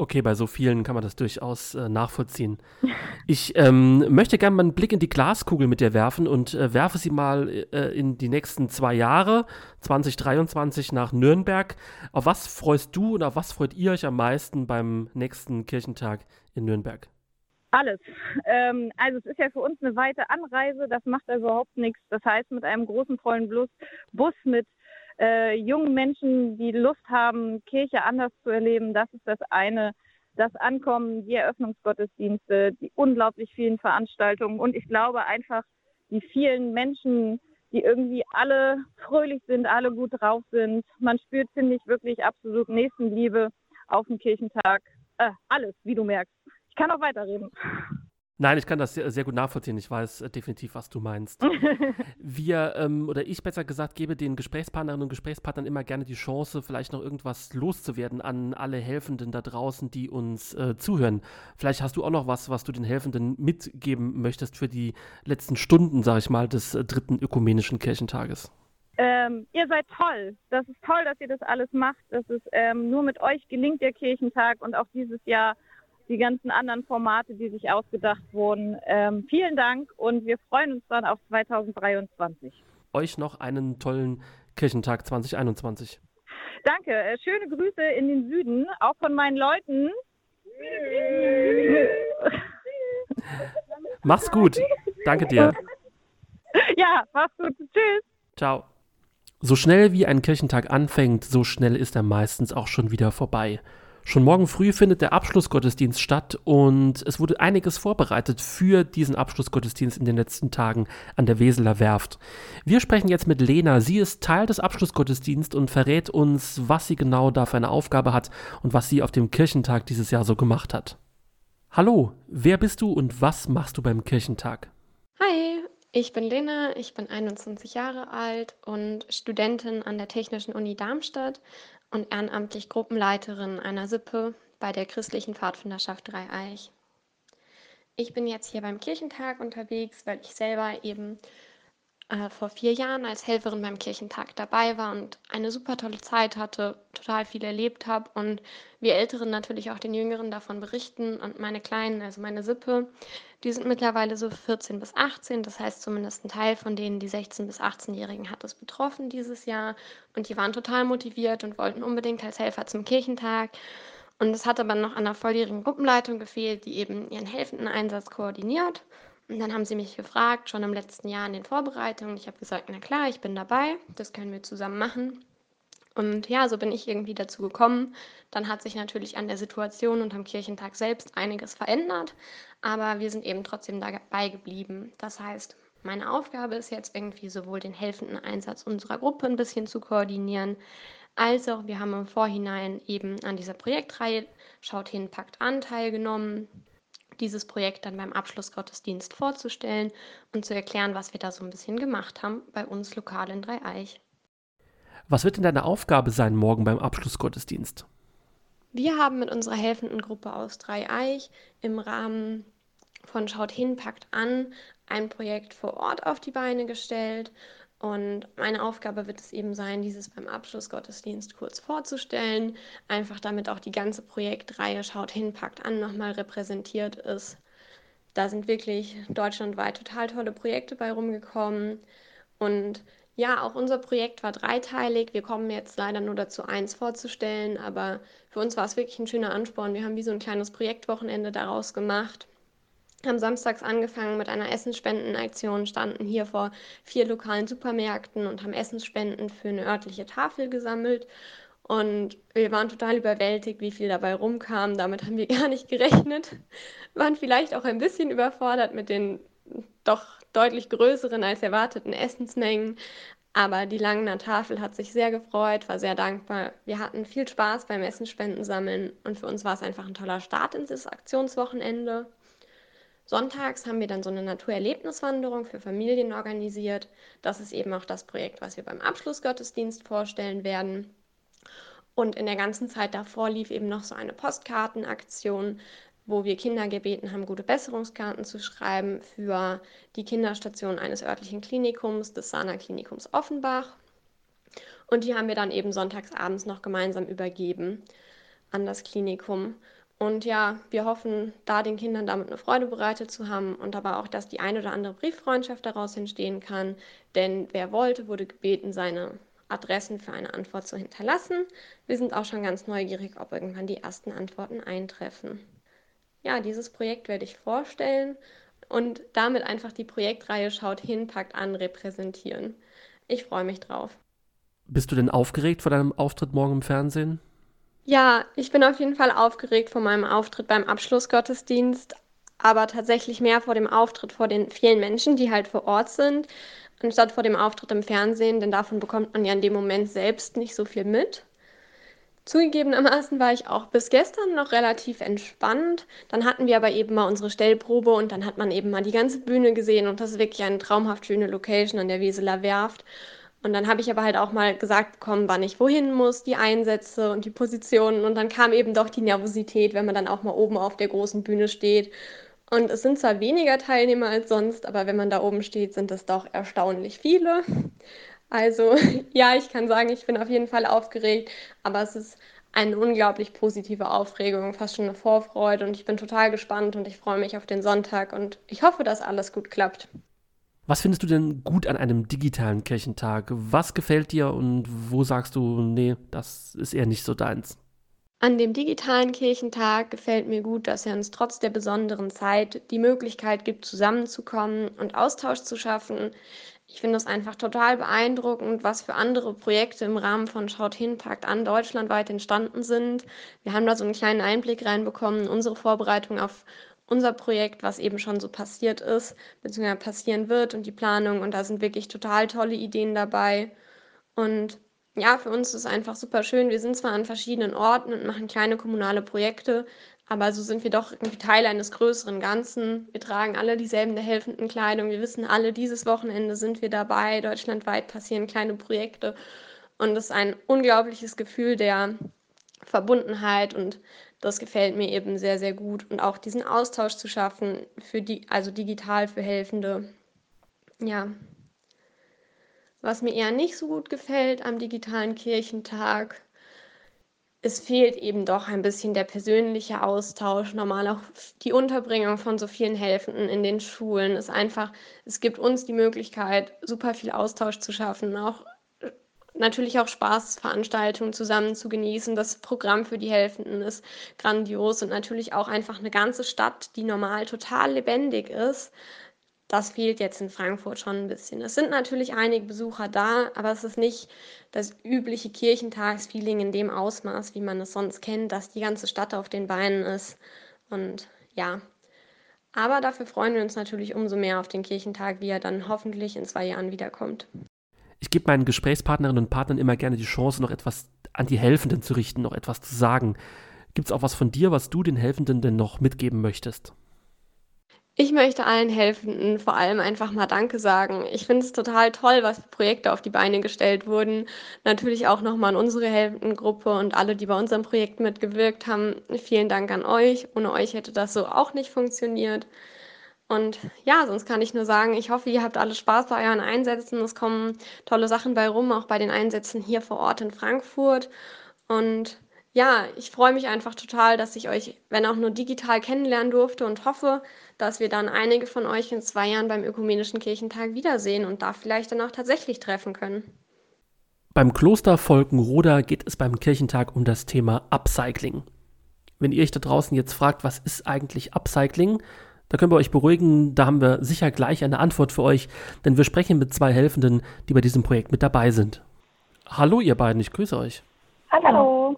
Okay, bei so vielen kann man das durchaus äh, nachvollziehen. Ich ähm, möchte gerne mal einen Blick in die Glaskugel mit dir werfen und äh, werfe sie mal äh, in die nächsten zwei Jahre, 2023 nach Nürnberg. Auf was freust du und auf was freut ihr euch am meisten beim nächsten Kirchentag in Nürnberg? Alles. Ähm, also es ist ja für uns eine weite Anreise, das macht da überhaupt nichts. Das heißt, mit einem großen vollen Bus, Bus mit äh, jungen Menschen, die Lust haben, Kirche anders zu erleben, das ist das eine. Das Ankommen, die Eröffnungsgottesdienste, die unglaublich vielen Veranstaltungen und ich glaube einfach die vielen Menschen, die irgendwie alle fröhlich sind, alle gut drauf sind. Man spürt, finde ich, wirklich absolut Nächstenliebe auf dem Kirchentag. Äh, alles, wie du merkst. Ich kann auch weiterreden. Nein, ich kann das sehr, sehr gut nachvollziehen. Ich weiß äh, definitiv, was du meinst. Wir, ähm, oder ich besser gesagt, gebe den Gesprächspartnerinnen und Gesprächspartnern immer gerne die Chance, vielleicht noch irgendwas loszuwerden an alle Helfenden da draußen, die uns äh, zuhören. Vielleicht hast du auch noch was, was du den Helfenden mitgeben möchtest für die letzten Stunden, sag ich mal, des äh, dritten ökumenischen Kirchentages. Ähm, ihr seid toll. Das ist toll, dass ihr das alles macht. Das ist ähm, nur mit euch gelingt der Kirchentag und auch dieses Jahr die ganzen anderen Formate, die sich ausgedacht wurden. Ähm, vielen Dank und wir freuen uns dann auf 2023. Euch noch einen tollen Kirchentag 2021. Danke. Äh, schöne Grüße in den Süden, auch von meinen Leuten. Mach's gut. Danke dir. Ja, mach's gut. Tschüss. Ciao. So schnell wie ein Kirchentag anfängt, so schnell ist er meistens auch schon wieder vorbei. Schon morgen früh findet der Abschlussgottesdienst statt und es wurde einiges vorbereitet für diesen Abschlussgottesdienst in den letzten Tagen an der Weseler Werft. Wir sprechen jetzt mit Lena. Sie ist Teil des Abschlussgottesdienstes und verrät uns, was sie genau da für eine Aufgabe hat und was sie auf dem Kirchentag dieses Jahr so gemacht hat. Hallo, wer bist du und was machst du beim Kirchentag? Hi, ich bin Lena, ich bin 21 Jahre alt und Studentin an der Technischen Uni Darmstadt und ehrenamtlich Gruppenleiterin einer Sippe bei der christlichen Pfadfinderschaft Dreieich. Ich bin jetzt hier beim Kirchentag unterwegs, weil ich selber eben äh, vor vier Jahren als Helferin beim Kirchentag dabei war und eine super tolle Zeit hatte, total viel erlebt habe und wir Älteren natürlich auch den Jüngeren davon berichten und meine Kleinen, also meine Sippe, die sind mittlerweile so 14 bis 18, das heißt zumindest ein Teil von denen, die 16 bis 18-Jährigen hat es betroffen dieses Jahr und die waren total motiviert und wollten unbedingt als Helfer zum Kirchentag. Und es hat aber noch an der volljährigen Gruppenleitung gefehlt, die eben ihren helfenden Einsatz koordiniert. Und dann haben sie mich gefragt, schon im letzten Jahr in den Vorbereitungen. Ich habe gesagt, na klar, ich bin dabei, das können wir zusammen machen. Und ja, so bin ich irgendwie dazu gekommen. Dann hat sich natürlich an der Situation und am Kirchentag selbst einiges verändert, aber wir sind eben trotzdem dabei geblieben. Das heißt, meine Aufgabe ist jetzt irgendwie sowohl den helfenden Einsatz unserer Gruppe ein bisschen zu koordinieren, als auch wir haben im Vorhinein eben an dieser Projektreihe Schaut hin, packt an teilgenommen dieses Projekt dann beim Abschlussgottesdienst vorzustellen und zu erklären, was wir da so ein bisschen gemacht haben bei uns lokal in Dreieich. Was wird denn deine Aufgabe sein morgen beim Abschlussgottesdienst? Wir haben mit unserer helfenden Gruppe aus Dreieich im Rahmen von Schaut hin, packt an ein Projekt vor Ort auf die Beine gestellt und meine Aufgabe wird es eben sein, dieses beim Abschlussgottesdienst kurz vorzustellen, einfach damit auch die ganze Projektreihe Schaut hin, packt an nochmal repräsentiert ist. Da sind wirklich deutschlandweit total tolle Projekte bei rumgekommen. Und ja, auch unser Projekt war dreiteilig. Wir kommen jetzt leider nur dazu, eins vorzustellen, aber für uns war es wirklich ein schöner Ansporn. Wir haben wie so ein kleines Projektwochenende daraus gemacht haben samstags angefangen mit einer Essensspendenaktion, standen hier vor vier lokalen Supermärkten und haben Essensspenden für eine örtliche Tafel gesammelt. Und wir waren total überwältigt, wie viel dabei rumkam. Damit haben wir gar nicht gerechnet. Waren vielleicht auch ein bisschen überfordert mit den doch deutlich größeren als erwarteten Essensmengen. Aber die Langener Tafel hat sich sehr gefreut, war sehr dankbar. Wir hatten viel Spaß beim Essensspenden sammeln und für uns war es einfach ein toller Start in das Aktionswochenende. Sonntags haben wir dann so eine Naturerlebniswanderung für Familien organisiert. Das ist eben auch das Projekt, was wir beim Abschlussgottesdienst vorstellen werden. Und in der ganzen Zeit davor lief eben noch so eine Postkartenaktion, wo wir Kinder gebeten haben, gute Besserungskarten zu schreiben für die Kinderstation eines örtlichen Klinikums, des Sana Klinikums Offenbach. Und die haben wir dann eben sonntagsabends noch gemeinsam übergeben an das Klinikum. Und ja, wir hoffen, da den Kindern damit eine Freude bereitet zu haben und aber auch, dass die ein oder andere Brieffreundschaft daraus entstehen kann. Denn wer wollte, wurde gebeten, seine Adressen für eine Antwort zu hinterlassen. Wir sind auch schon ganz neugierig, ob irgendwann die ersten Antworten eintreffen. Ja, dieses Projekt werde ich vorstellen und damit einfach die Projektreihe Schaut hin, packt an, repräsentieren. Ich freue mich drauf. Bist du denn aufgeregt vor deinem Auftritt morgen im Fernsehen? Ja, ich bin auf jeden Fall aufgeregt vor meinem Auftritt beim Abschlussgottesdienst, aber tatsächlich mehr vor dem Auftritt vor den vielen Menschen, die halt vor Ort sind, anstatt vor dem Auftritt im Fernsehen, denn davon bekommt man ja in dem Moment selbst nicht so viel mit. Zugegebenermaßen war ich auch bis gestern noch relativ entspannt. Dann hatten wir aber eben mal unsere Stellprobe und dann hat man eben mal die ganze Bühne gesehen und das ist wirklich eine traumhaft schöne Location an der Weseler Werft. Und dann habe ich aber halt auch mal gesagt bekommen, wann ich wohin muss, die Einsätze und die Positionen. Und dann kam eben doch die Nervosität, wenn man dann auch mal oben auf der großen Bühne steht. Und es sind zwar weniger Teilnehmer als sonst, aber wenn man da oben steht, sind es doch erstaunlich viele. Also ja, ich kann sagen, ich bin auf jeden Fall aufgeregt, aber es ist eine unglaublich positive Aufregung, fast schon eine Vorfreude und ich bin total gespannt und ich freue mich auf den Sonntag und ich hoffe, dass alles gut klappt. Was findest du denn gut an einem digitalen Kirchentag? Was gefällt dir und wo sagst du, nee, das ist eher nicht so deins? An dem digitalen Kirchentag gefällt mir gut, dass er uns trotz der besonderen Zeit die Möglichkeit gibt, zusammenzukommen und Austausch zu schaffen. Ich finde es einfach total beeindruckend, was für andere Projekte im Rahmen von Schaut hin, packt an deutschlandweit entstanden sind. Wir haben da so einen kleinen Einblick reinbekommen, unsere Vorbereitung auf unser Projekt, was eben schon so passiert ist, beziehungsweise passieren wird und die Planung. Und da sind wirklich total tolle Ideen dabei. Und ja, für uns ist es einfach super schön. Wir sind zwar an verschiedenen Orten und machen kleine kommunale Projekte, aber so sind wir doch irgendwie Teil eines größeren Ganzen. Wir tragen alle dieselben der helfenden Kleidung. Wir wissen alle, dieses Wochenende sind wir dabei. Deutschlandweit passieren kleine Projekte. Und es ist ein unglaubliches Gefühl der Verbundenheit und das gefällt mir eben sehr, sehr gut. Und auch diesen Austausch zu schaffen, für die, also digital für Helfende. Ja. Was mir eher nicht so gut gefällt am digitalen Kirchentag, es fehlt eben doch ein bisschen der persönliche Austausch, normal auch die Unterbringung von so vielen Helfenden in den Schulen ist einfach, es gibt uns die Möglichkeit, super viel Austausch zu schaffen, auch natürlich auch Spaßveranstaltungen zusammen zu genießen. Das Programm für die Helfenden ist grandios und natürlich auch einfach eine ganze Stadt, die normal total lebendig ist. Das fehlt jetzt in Frankfurt schon ein bisschen. Es sind natürlich einige Besucher da, aber es ist nicht das übliche Kirchentagsfeeling in dem Ausmaß, wie man es sonst kennt, dass die ganze Stadt auf den Beinen ist. Und ja, aber dafür freuen wir uns natürlich umso mehr auf den Kirchentag, wie er dann hoffentlich in zwei Jahren wiederkommt. Ich gebe meinen Gesprächspartnerinnen und Partnern immer gerne die Chance, noch etwas an die Helfenden zu richten, noch etwas zu sagen. Gibt es auch was von dir, was du den Helfenden denn noch mitgeben möchtest? Ich möchte allen Helfenden vor allem einfach mal Danke sagen. Ich finde es total toll, was für Projekte auf die Beine gestellt wurden. Natürlich auch nochmal an unsere Helfendengruppe und alle, die bei unserem Projekt mitgewirkt haben. Vielen Dank an euch. Ohne euch hätte das so auch nicht funktioniert. Und ja, sonst kann ich nur sagen, ich hoffe, ihr habt alle Spaß bei euren Einsätzen. Es kommen tolle Sachen bei rum, auch bei den Einsätzen hier vor Ort in Frankfurt. Und ja, ich freue mich einfach total, dass ich euch, wenn auch nur digital kennenlernen durfte und hoffe, dass wir dann einige von euch in zwei Jahren beim Ökumenischen Kirchentag wiedersehen und da vielleicht dann auch tatsächlich treffen können. Beim Kloster Volkenroda geht es beim Kirchentag um das Thema Upcycling. Wenn ihr euch da draußen jetzt fragt, was ist eigentlich Upcycling, da können wir euch beruhigen, da haben wir sicher gleich eine Antwort für euch, denn wir sprechen mit zwei Helfenden, die bei diesem Projekt mit dabei sind. Hallo ihr beiden, ich grüße euch. Hallo.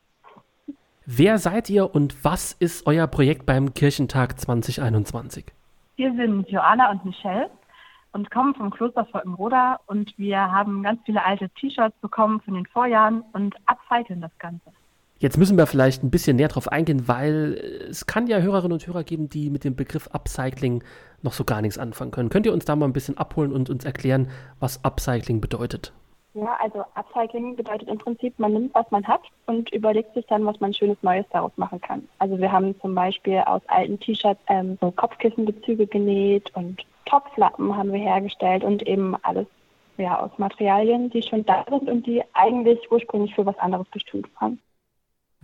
Wer seid ihr und was ist euer Projekt beim Kirchentag 2021? Wir sind Joanna und Michelle und kommen vom Kloster Volkenroda und wir haben ganz viele alte T-Shirts bekommen von den Vorjahren und upcyclen das Ganze. Jetzt müssen wir vielleicht ein bisschen näher drauf eingehen, weil es kann ja Hörerinnen und Hörer geben, die mit dem Begriff Upcycling noch so gar nichts anfangen können. Könnt ihr uns da mal ein bisschen abholen und uns erklären, was Upcycling bedeutet? Ja, also Upcycling bedeutet im Prinzip, man nimmt, was man hat und überlegt sich dann, was man Schönes Neues daraus machen kann. Also wir haben zum Beispiel aus alten T-Shirts ähm, so Kopfkissenbezüge genäht und Topflappen haben wir hergestellt und eben alles ja, aus Materialien, die schon da sind und die eigentlich ursprünglich für was anderes bestimmt waren.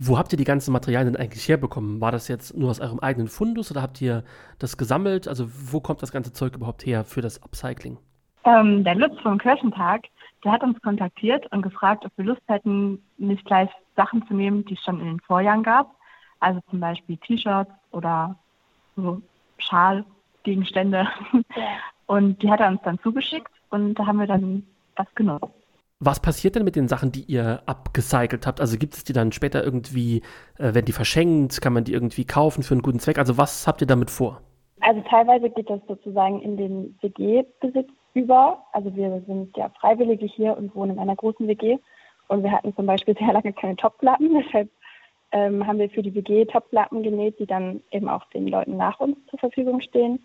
Wo habt ihr die ganzen Materialien eigentlich herbekommen? War das jetzt nur aus eurem eigenen Fundus oder habt ihr das gesammelt? Also wo kommt das ganze Zeug überhaupt her für das Upcycling? Ähm, der Lutz vom Kirchentag, der hat uns kontaktiert und gefragt, ob wir Lust hätten, nicht gleich Sachen zu nehmen, die es schon in den Vorjahren gab. Also zum Beispiel T-Shirts oder so Schalgegenstände. Ja. Und die hat er uns dann zugeschickt und da haben wir dann was genommen. Was passiert denn mit den Sachen, die ihr abgecycelt habt? Also gibt es die dann später irgendwie, äh, werden die verschenkt? Kann man die irgendwie kaufen für einen guten Zweck? Also was habt ihr damit vor? Also teilweise geht das sozusagen in den WG-Besitz über. Also wir sind ja Freiwillige hier und wohnen in einer großen WG. Und wir hatten zum Beispiel sehr lange keine Topplatten. Deshalb ähm, haben wir für die WG Topplatten genäht, die dann eben auch den Leuten nach uns zur Verfügung stehen.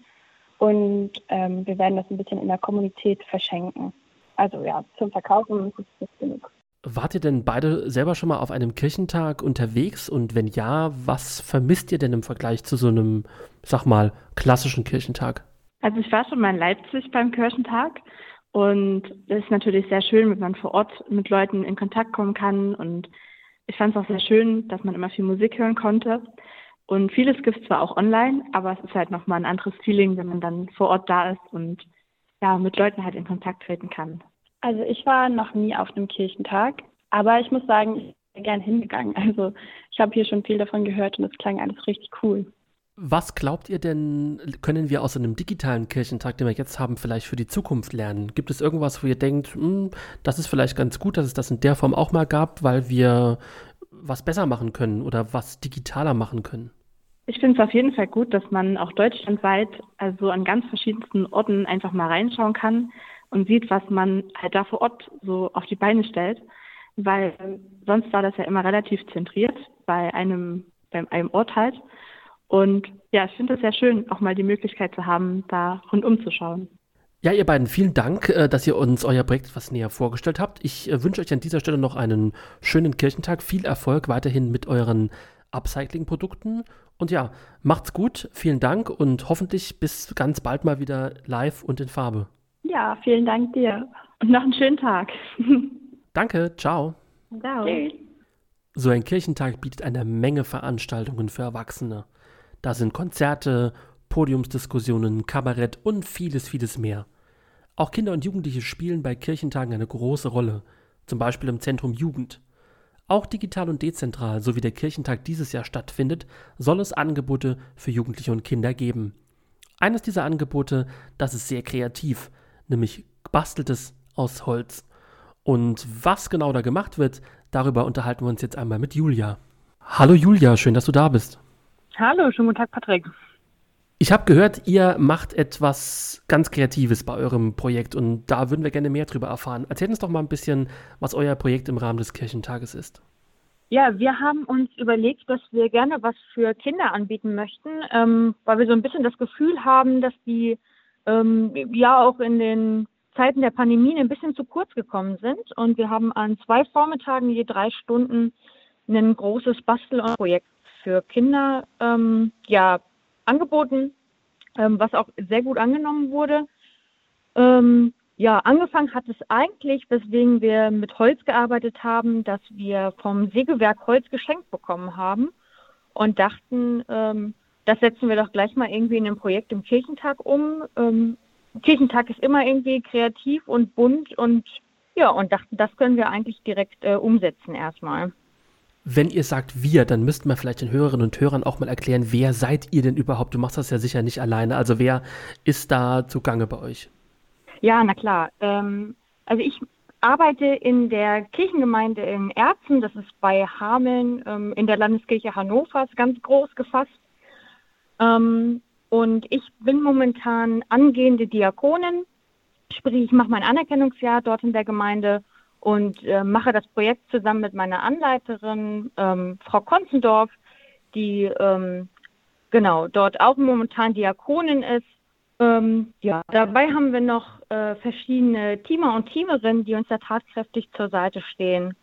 Und ähm, wir werden das ein bisschen in der Kommunität verschenken. Also ja, zum Verkaufen ist es genug. Wart ihr denn beide selber schon mal auf einem Kirchentag unterwegs? Und wenn ja, was vermisst ihr denn im Vergleich zu so einem, sag mal, klassischen Kirchentag? Also ich war schon mal in Leipzig beim Kirchentag und es ist natürlich sehr schön, wenn man vor Ort mit Leuten in Kontakt kommen kann. Und ich fand es auch sehr schön, dass man immer viel Musik hören konnte. Und vieles gibt es zwar auch online, aber es ist halt nochmal ein anderes Feeling, wenn man dann vor Ort da ist und ja, mit Leuten halt in Kontakt treten kann. Also ich war noch nie auf einem Kirchentag, aber ich muss sagen, ich bin gern hingegangen. Also ich habe hier schon viel davon gehört und es klang alles richtig cool. Was glaubt ihr denn, können wir aus einem digitalen Kirchentag, den wir jetzt haben, vielleicht für die Zukunft lernen? Gibt es irgendwas, wo ihr denkt, hm, das ist vielleicht ganz gut, dass es das in der Form auch mal gab, weil wir was besser machen können oder was digitaler machen können? Ich finde es auf jeden Fall gut, dass man auch deutschlandweit, also an ganz verschiedensten Orten einfach mal reinschauen kann und sieht, was man halt da vor Ort so auf die Beine stellt. Weil sonst war das ja immer relativ zentriert bei einem, bei einem Ort halt. Und ja, ich finde es sehr schön, auch mal die Möglichkeit zu haben, da rundum zu schauen. Ja, ihr beiden, vielen Dank, äh, dass ihr uns euer Projekt etwas näher vorgestellt habt. Ich äh, wünsche euch an dieser Stelle noch einen schönen Kirchentag. Viel Erfolg weiterhin mit euren Upcycling-Produkten. Und ja, macht's gut, vielen Dank und hoffentlich bis ganz bald mal wieder live und in Farbe. Ja, vielen Dank dir und noch einen schönen Tag. Danke, ciao. Ciao. So ein Kirchentag bietet eine Menge Veranstaltungen für Erwachsene. Da sind Konzerte, Podiumsdiskussionen, Kabarett und vieles, vieles mehr. Auch Kinder und Jugendliche spielen bei Kirchentagen eine große Rolle, zum Beispiel im Zentrum Jugend. Auch digital und dezentral, so wie der Kirchentag dieses Jahr stattfindet, soll es Angebote für Jugendliche und Kinder geben. Eines dieser Angebote, das ist sehr kreativ, nämlich basteltes aus Holz. Und was genau da gemacht wird, darüber unterhalten wir uns jetzt einmal mit Julia. Hallo Julia, schön, dass du da bist. Hallo, schönen guten Tag, Patrick. Ich habe gehört, ihr macht etwas ganz Kreatives bei eurem Projekt und da würden wir gerne mehr darüber erfahren. Erzählt uns doch mal ein bisschen, was euer Projekt im Rahmen des Kirchentages ist. Ja, wir haben uns überlegt, dass wir gerne was für Kinder anbieten möchten, ähm, weil wir so ein bisschen das Gefühl haben, dass die ähm, ja auch in den Zeiten der Pandemie ein bisschen zu kurz gekommen sind. Und wir haben an zwei Vormittagen je drei Stunden ein großes Bastelprojekt für Kinder ähm, ja, angeboten, ähm, was auch sehr gut angenommen wurde. Ähm, ja, angefangen hat es eigentlich, weswegen wir mit Holz gearbeitet haben, dass wir vom Sägewerk Holz geschenkt bekommen haben und dachten, ähm, das setzen wir doch gleich mal irgendwie in ein Projekt im Kirchentag um. Ähm, Kirchentag ist immer irgendwie kreativ und bunt und ja, und dachten, das können wir eigentlich direkt äh, umsetzen erstmal. Wenn ihr sagt wir, dann müssten wir vielleicht den Hörerinnen und Hörern auch mal erklären, wer seid ihr denn überhaupt? Du machst das ja sicher nicht alleine. Also wer ist da zugange bei euch? Ja, na klar. Ähm, also ich arbeite in der Kirchengemeinde in Erzen, das ist bei Hameln ähm, in der Landeskirche Hannovers ganz groß gefasst. Ähm, und ich bin momentan angehende Diakonin, sprich ich mache mein Anerkennungsjahr dort in der Gemeinde und äh, mache das Projekt zusammen mit meiner Anleiterin, ähm, Frau Konzendorf, die ähm, genau dort auch momentan Diakonin ist. Ähm, ja, dabei haben wir noch äh, verschiedene Teamer und Teamerinnen, die uns da tatkräftig zur Seite stehen.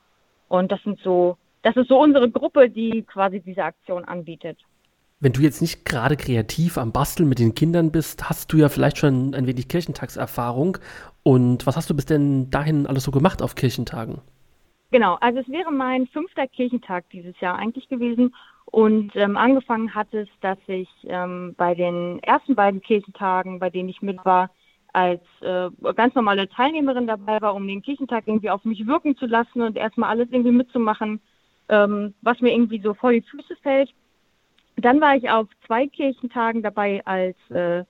Und das sind so, das ist so unsere Gruppe, die quasi diese Aktion anbietet. Wenn du jetzt nicht gerade kreativ am Basteln mit den Kindern bist, hast du ja vielleicht schon ein wenig Kirchentagserfahrung. Und was hast du bis denn dahin alles so gemacht auf Kirchentagen? Genau, also es wäre mein fünfter Kirchentag dieses Jahr eigentlich gewesen. Und ähm, angefangen hat es, dass ich ähm, bei den ersten beiden Kirchentagen, bei denen ich mit war, als äh, ganz normale Teilnehmerin dabei war, um den Kirchentag irgendwie auf mich wirken zu lassen und erstmal alles irgendwie mitzumachen, ähm, was mir irgendwie so vor die Füße fällt. Dann war ich auf zwei Kirchentagen dabei als äh,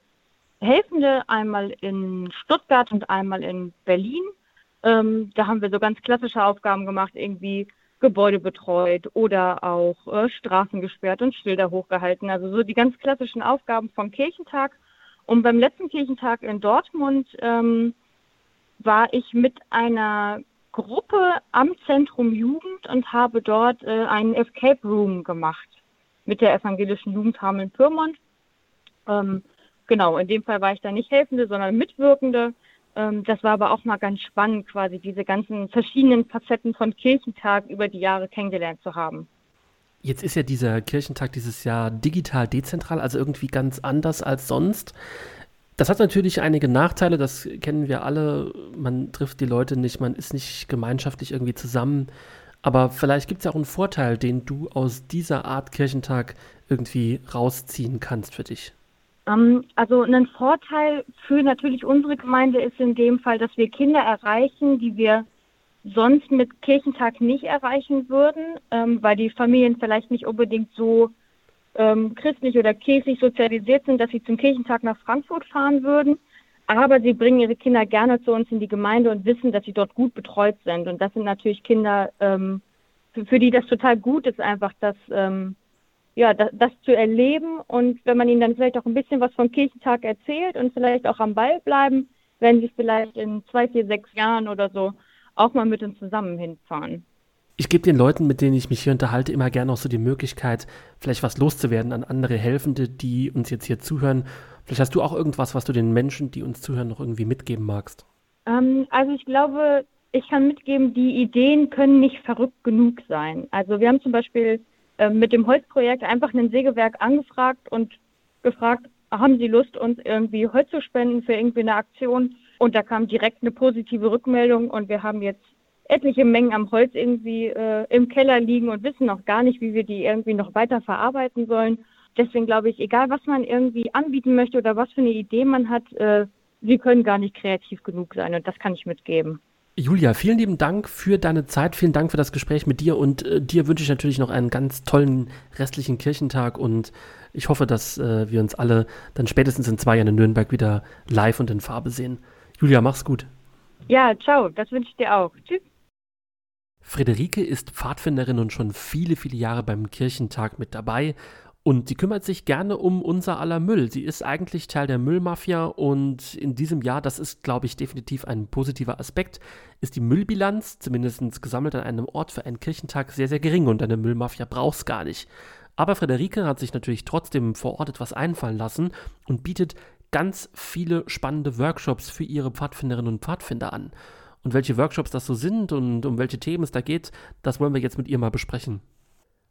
Helfende, einmal in Stuttgart und einmal in Berlin. Ähm, da haben wir so ganz klassische Aufgaben gemacht, irgendwie Gebäude betreut oder auch äh, Straßen gesperrt und Schilder hochgehalten. Also so die ganz klassischen Aufgaben vom Kirchentag. Und beim letzten Kirchentag in Dortmund ähm, war ich mit einer Gruppe am Zentrum Jugend und habe dort äh, einen Escape Room gemacht mit der evangelischen Jugend Hameln-Pyrmont. Ähm, genau, in dem Fall war ich da nicht Helfende, sondern Mitwirkende. Ähm, das war aber auch mal ganz spannend, quasi diese ganzen verschiedenen Facetten von Kirchentag über die Jahre kennengelernt zu haben. Jetzt ist ja dieser Kirchentag dieses Jahr digital dezentral, also irgendwie ganz anders als sonst. Das hat natürlich einige Nachteile, das kennen wir alle. Man trifft die Leute nicht, man ist nicht gemeinschaftlich irgendwie zusammen. Aber vielleicht gibt es ja auch einen Vorteil, den du aus dieser Art Kirchentag irgendwie rausziehen kannst für dich. Ähm, also ein Vorteil für natürlich unsere Gemeinde ist in dem Fall, dass wir Kinder erreichen, die wir sonst mit Kirchentag nicht erreichen würden, ähm, weil die Familien vielleicht nicht unbedingt so ähm, christlich oder kirchlich sozialisiert sind, dass sie zum Kirchentag nach Frankfurt fahren würden. Aber sie bringen ihre Kinder gerne zu uns in die Gemeinde und wissen, dass sie dort gut betreut sind. Und das sind natürlich Kinder, ähm, für, für, die das total gut ist, einfach das ähm, ja, das, das, zu erleben und wenn man ihnen dann vielleicht auch ein bisschen was vom Kirchentag erzählt und vielleicht auch am Ball bleiben, werden sie vielleicht in zwei, vier, sechs Jahren oder so auch mal mit uns zusammen hinfahren. Ich gebe den Leuten, mit denen ich mich hier unterhalte, immer gerne auch so die Möglichkeit, vielleicht was loszuwerden an andere Helfende, die uns jetzt hier zuhören. Vielleicht hast du auch irgendwas, was du den Menschen, die uns zuhören, noch irgendwie mitgeben magst. Ähm, also ich glaube, ich kann mitgeben, die Ideen können nicht verrückt genug sein. Also wir haben zum Beispiel ähm, mit dem Holzprojekt einfach ein Sägewerk angefragt und gefragt, haben Sie Lust, uns irgendwie Holz zu spenden für irgendwie eine Aktion? Und da kam direkt eine positive Rückmeldung und wir haben jetzt etliche Mengen am Holz irgendwie äh, im Keller liegen und wissen noch gar nicht, wie wir die irgendwie noch weiter verarbeiten sollen. Deswegen glaube ich, egal was man irgendwie anbieten möchte oder was für eine Idee man hat, äh, wir können gar nicht kreativ genug sein und das kann ich mitgeben. Julia, vielen lieben Dank für deine Zeit, vielen Dank für das Gespräch mit dir und äh, dir wünsche ich natürlich noch einen ganz tollen restlichen Kirchentag und ich hoffe, dass äh, wir uns alle dann spätestens in zwei Jahren in Nürnberg wieder live und in Farbe sehen. Julia, mach's gut. Ja, ciao, das wünsche ich dir auch. Tschüss. Friederike ist Pfadfinderin und schon viele, viele Jahre beim Kirchentag mit dabei und sie kümmert sich gerne um unser aller Müll. Sie ist eigentlich Teil der Müllmafia und in diesem Jahr, das ist, glaube ich, definitiv ein positiver Aspekt, ist die Müllbilanz, zumindest gesammelt an einem Ort für einen Kirchentag, sehr, sehr gering und eine Müllmafia braucht es gar nicht. Aber Friederike hat sich natürlich trotzdem vor Ort etwas einfallen lassen und bietet ganz viele spannende Workshops für ihre Pfadfinderinnen und Pfadfinder an. Und welche Workshops das so sind und um welche Themen es da geht, das wollen wir jetzt mit ihr mal besprechen.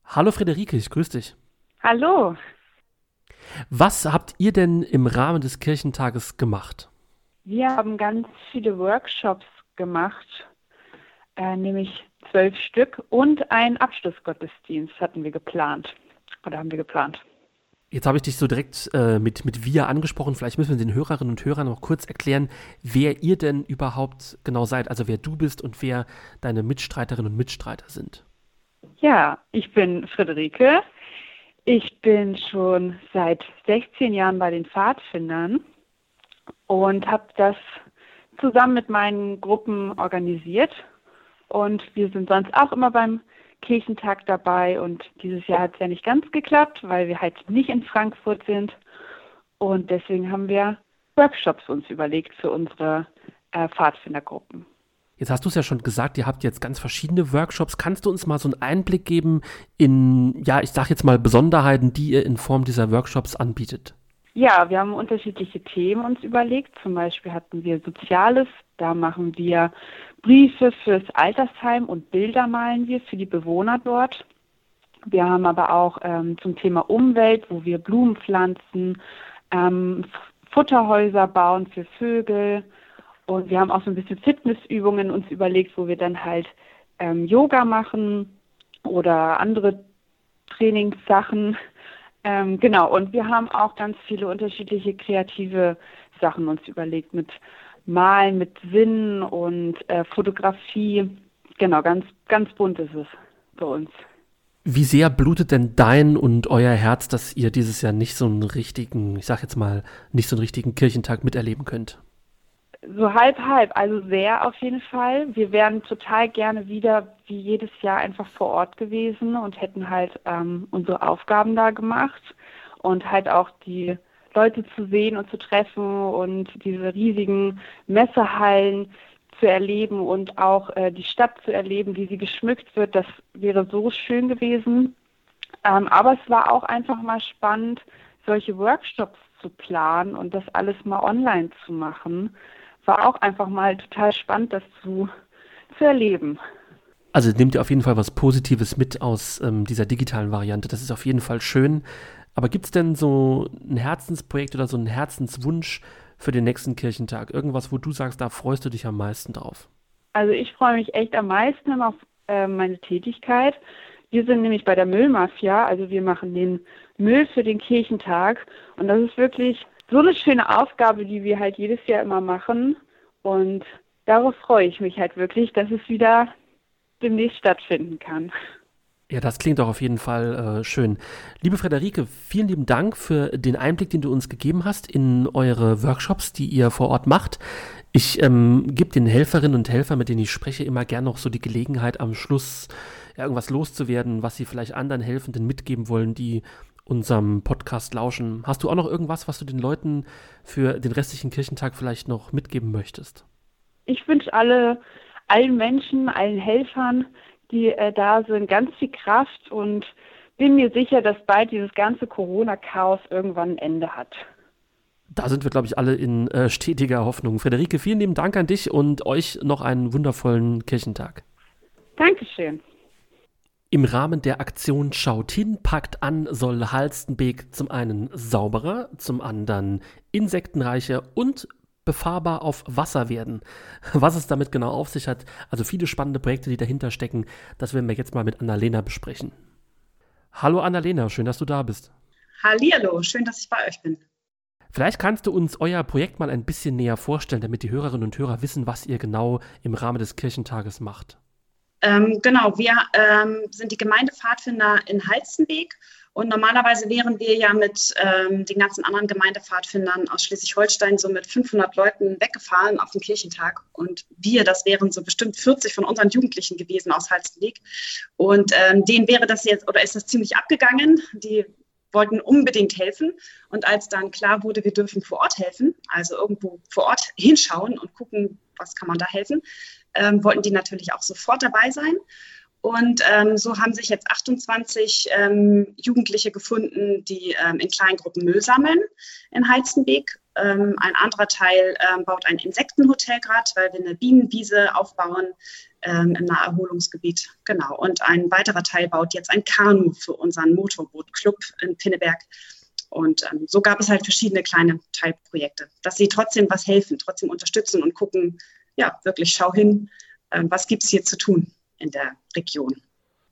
Hallo Friederike, ich grüße dich. Hallo. Was habt ihr denn im Rahmen des Kirchentages gemacht? Wir haben ganz viele Workshops gemacht, äh, nämlich zwölf Stück und einen Abschlussgottesdienst hatten wir geplant oder haben wir geplant. Jetzt habe ich dich so direkt äh, mit, mit wir angesprochen. Vielleicht müssen wir den Hörerinnen und Hörern noch kurz erklären, wer ihr denn überhaupt genau seid, also wer du bist und wer deine Mitstreiterinnen und Mitstreiter sind. Ja, ich bin Friederike. Ich bin schon seit 16 Jahren bei den Pfadfindern und habe das zusammen mit meinen Gruppen organisiert. Und wir sind sonst auch immer beim Kirchentag dabei. Und dieses Jahr hat es ja nicht ganz geklappt, weil wir halt nicht in Frankfurt sind. Und deswegen haben wir Workshops uns überlegt für unsere äh, Pfadfindergruppen. Jetzt hast du es ja schon gesagt, ihr habt jetzt ganz verschiedene Workshops. Kannst du uns mal so einen Einblick geben in, ja, ich sag jetzt mal Besonderheiten, die ihr in Form dieser Workshops anbietet? Ja, wir haben unterschiedliche Themen uns überlegt. Zum Beispiel hatten wir Soziales, da machen wir Briefe fürs Altersheim und Bilder malen wir für die Bewohner dort. Wir haben aber auch ähm, zum Thema Umwelt, wo wir Blumen pflanzen, ähm, Futterhäuser bauen für Vögel. Und wir haben auch so ein bisschen Fitnessübungen uns überlegt, wo wir dann halt ähm, Yoga machen oder andere Trainingssachen. Ähm, genau, und wir haben auch ganz viele unterschiedliche kreative Sachen uns überlegt mit Malen, mit Sinn und äh, Fotografie. Genau, ganz, ganz bunt ist es bei uns. Wie sehr blutet denn dein und euer Herz, dass ihr dieses Jahr nicht so einen richtigen, ich sag jetzt mal, nicht so einen richtigen Kirchentag miterleben könnt? So halb, halb, also sehr auf jeden Fall. Wir wären total gerne wieder wie jedes Jahr einfach vor Ort gewesen und hätten halt ähm, unsere Aufgaben da gemacht und halt auch die Leute zu sehen und zu treffen und diese riesigen Messehallen zu erleben und auch äh, die Stadt zu erleben, wie sie geschmückt wird. Das wäre so schön gewesen. Ähm, aber es war auch einfach mal spannend, solche Workshops zu planen und das alles mal online zu machen. War auch einfach mal total spannend, das zu, zu erleben. Also nehmt ihr auf jeden Fall was Positives mit aus ähm, dieser digitalen Variante. Das ist auf jeden Fall schön. Aber gibt es denn so ein Herzensprojekt oder so einen Herzenswunsch für den nächsten Kirchentag? Irgendwas, wo du sagst, da freust du dich am meisten drauf? Also ich freue mich echt am meisten auf äh, meine Tätigkeit. Wir sind nämlich bei der Müllmafia, also wir machen den Müll für den Kirchentag und das ist wirklich so eine schöne Aufgabe, die wir halt jedes Jahr immer machen und darauf freue ich mich halt wirklich, dass es wieder demnächst stattfinden kann. Ja, das klingt doch auf jeden Fall äh, schön. Liebe Frederike, vielen lieben Dank für den Einblick, den du uns gegeben hast in eure Workshops, die ihr vor Ort macht. Ich ähm, gebe den Helferinnen und Helfern, mit denen ich spreche, immer gerne noch so die Gelegenheit, am Schluss ja, irgendwas loszuwerden, was sie vielleicht anderen Helfenden mitgeben wollen, die unserem Podcast lauschen. Hast du auch noch irgendwas, was du den Leuten für den restlichen Kirchentag vielleicht noch mitgeben möchtest? Ich wünsche alle, allen Menschen, allen Helfern, die äh, da sind, ganz viel Kraft und bin mir sicher, dass bald dieses ganze Corona-Chaos irgendwann ein Ende hat. Da sind wir, glaube ich, alle in äh, stetiger Hoffnung. Frederike, vielen lieben Dank an dich und euch noch einen wundervollen Kirchentag. Dankeschön. Im Rahmen der Aktion Schaut hin, packt an, soll Halstenbeek zum einen sauberer, zum anderen insektenreicher und befahrbar auf Wasser werden. Was es damit genau auf sich hat, also viele spannende Projekte, die dahinter stecken, das werden wir jetzt mal mit Annalena besprechen. Hallo Annalena, schön, dass du da bist. Hallihallo, schön, dass ich bei euch bin. Vielleicht kannst du uns euer Projekt mal ein bisschen näher vorstellen, damit die Hörerinnen und Hörer wissen, was ihr genau im Rahmen des Kirchentages macht. Ähm, genau, wir ähm, sind die Gemeindepfadfinder in Halstenweg und normalerweise wären wir ja mit ähm, den ganzen anderen Gemeindepfadfindern aus Schleswig-Holstein so mit 500 Leuten weggefahren auf den Kirchentag. Und wir, das wären so bestimmt 40 von unseren Jugendlichen gewesen aus Halstenweg. Und ähm, denen wäre das jetzt, oder ist das ziemlich abgegangen. Die wollten unbedingt helfen. Und als dann klar wurde, wir dürfen vor Ort helfen, also irgendwo vor Ort hinschauen und gucken, was kann man da helfen, ähm, wollten die natürlich auch sofort dabei sein. Und ähm, so haben sich jetzt 28 ähm, Jugendliche gefunden, die ähm, in Kleingruppen Müll sammeln in Heizenbeek. Ähm, ein anderer Teil ähm, baut ein Insektenhotel gerade, weil wir eine Bienenwiese aufbauen ähm, im Naherholungsgebiet. Genau. Und ein weiterer Teil baut jetzt ein Kanu für unseren Motorbootclub in Pinneberg. Und so gab es halt verschiedene kleine Teilprojekte, dass sie trotzdem was helfen, trotzdem unterstützen und gucken, ja, wirklich schau hin, was gibt es hier zu tun in der Region.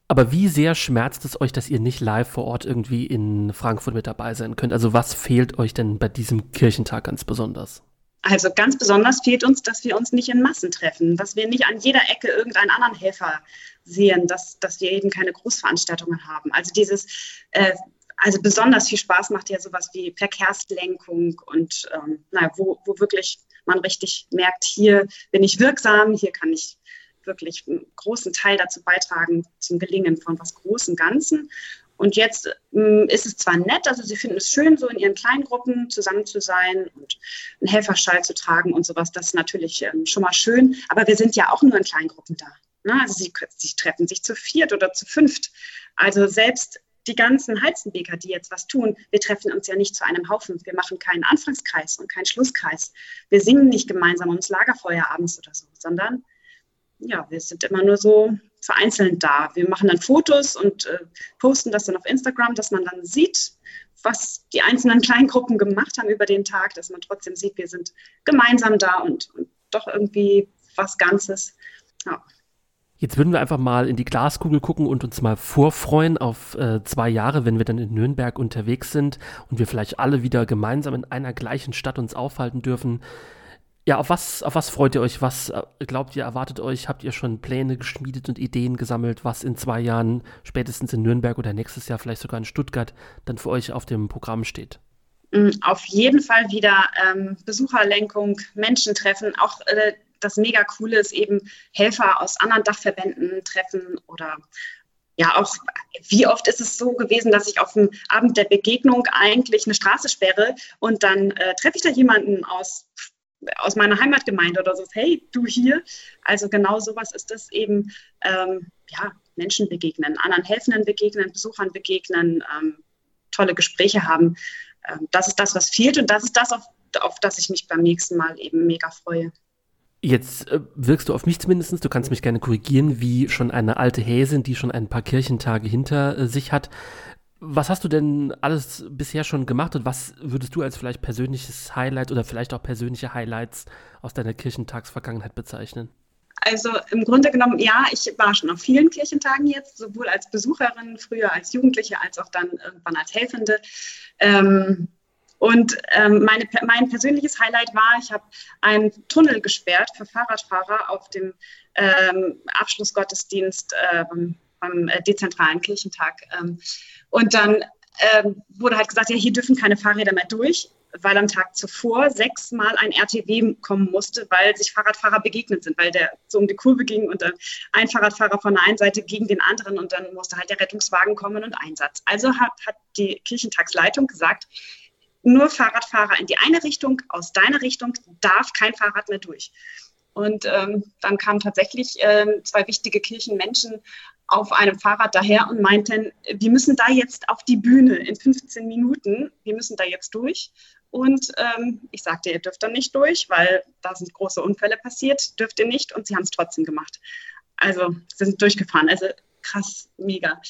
Aber wie sehr schmerzt es euch, dass ihr nicht live vor Ort irgendwie in Frankfurt mit dabei sein könnt? Also was fehlt euch denn bei diesem Kirchentag ganz besonders? Also ganz besonders fehlt uns, dass wir uns nicht in Massen treffen, dass wir nicht an jeder Ecke irgendeinen anderen Helfer sehen, dass, dass wir eben keine Großveranstaltungen haben. Also dieses, äh, also besonders viel Spaß macht ja sowas wie Verkehrslenkung und ähm, naja, wo, wo wirklich man richtig merkt, hier bin ich wirksam, hier kann ich wirklich einen großen Teil dazu beitragen zum Gelingen von was großen Ganzen. Und jetzt ähm, ist es zwar nett, also sie finden es schön, so in ihren Kleingruppen zusammen zu sein und einen Helferschall zu tragen und sowas. Das ist natürlich ähm, schon mal schön. Aber wir sind ja auch nur in Kleingruppen da. Ne? Also sie, sie treffen sich zu viert oder zu fünft. Also selbst die ganzen Heizenbeker, die jetzt was tun, wir treffen uns ja nicht zu einem Haufen. Wir machen keinen Anfangskreis und keinen Schlusskreis. Wir singen nicht gemeinsam ums Lagerfeuer abends oder so, sondern ja, wir sind immer nur so vereinzelt da. Wir machen dann Fotos und äh, posten das dann auf Instagram, dass man dann sieht, was die einzelnen Kleingruppen gemacht haben über den Tag, dass man trotzdem sieht, wir sind gemeinsam da und, und doch irgendwie was Ganzes. Ja. Jetzt würden wir einfach mal in die Glaskugel gucken und uns mal vorfreuen auf äh, zwei Jahre, wenn wir dann in Nürnberg unterwegs sind und wir vielleicht alle wieder gemeinsam in einer gleichen Stadt uns aufhalten dürfen. Ja, auf was, auf was freut ihr euch? Was äh, glaubt ihr, erwartet euch? Habt ihr schon Pläne geschmiedet und Ideen gesammelt, was in zwei Jahren, spätestens in Nürnberg oder nächstes Jahr vielleicht sogar in Stuttgart, dann für euch auf dem Programm steht? Mm, auf jeden Fall wieder ähm, Besucherlenkung, Menschen treffen, auch äh, das mega coole ist eben Helfer aus anderen Dachverbänden treffen oder ja auch, wie oft ist es so gewesen, dass ich auf dem Abend der Begegnung eigentlich eine Straße sperre und dann äh, treffe ich da jemanden aus, aus meiner Heimatgemeinde oder so, hey, du hier. Also genau sowas ist das eben, ähm, ja, Menschen begegnen, anderen Helfenden begegnen, Besuchern begegnen, ähm, tolle Gespräche haben. Ähm, das ist das, was fehlt und das ist das, auf, auf das ich mich beim nächsten Mal eben mega freue. Jetzt äh, wirkst du auf mich zumindest, du kannst mich gerne korrigieren, wie schon eine alte Häsin, die schon ein paar Kirchentage hinter äh, sich hat. Was hast du denn alles bisher schon gemacht und was würdest du als vielleicht persönliches Highlight oder vielleicht auch persönliche Highlights aus deiner Kirchentagsvergangenheit bezeichnen? Also im Grunde genommen, ja, ich war schon auf vielen Kirchentagen jetzt, sowohl als Besucherin, früher als Jugendliche, als auch dann irgendwann als Helfende. Ähm, und ähm, meine, mein persönliches Highlight war, ich habe einen Tunnel gesperrt für Fahrradfahrer auf dem ähm, Abschlussgottesdienst ähm, äh, dezentralen Kirchentag. Ähm, und dann ähm, wurde halt gesagt, ja, hier dürfen keine Fahrräder mehr durch, weil am Tag zuvor sechsmal ein RTW kommen musste, weil sich Fahrradfahrer begegnet sind, weil der so um die Kurve ging und dann ein Fahrradfahrer von der einen Seite gegen den anderen und dann musste halt der Rettungswagen kommen und Einsatz. Also hat, hat die Kirchentagsleitung gesagt, nur Fahrradfahrer in die eine Richtung, aus deiner Richtung darf kein Fahrrad mehr durch. Und ähm, dann kamen tatsächlich ähm, zwei wichtige Kirchenmenschen auf einem Fahrrad daher und meinten, wir müssen da jetzt auf die Bühne in 15 Minuten, wir müssen da jetzt durch. Und ähm, ich sagte, ihr dürft da nicht durch, weil da sind große Unfälle passiert, dürft ihr nicht. Und sie haben es trotzdem gemacht. Also sie sind durchgefahren. Also krass, mega.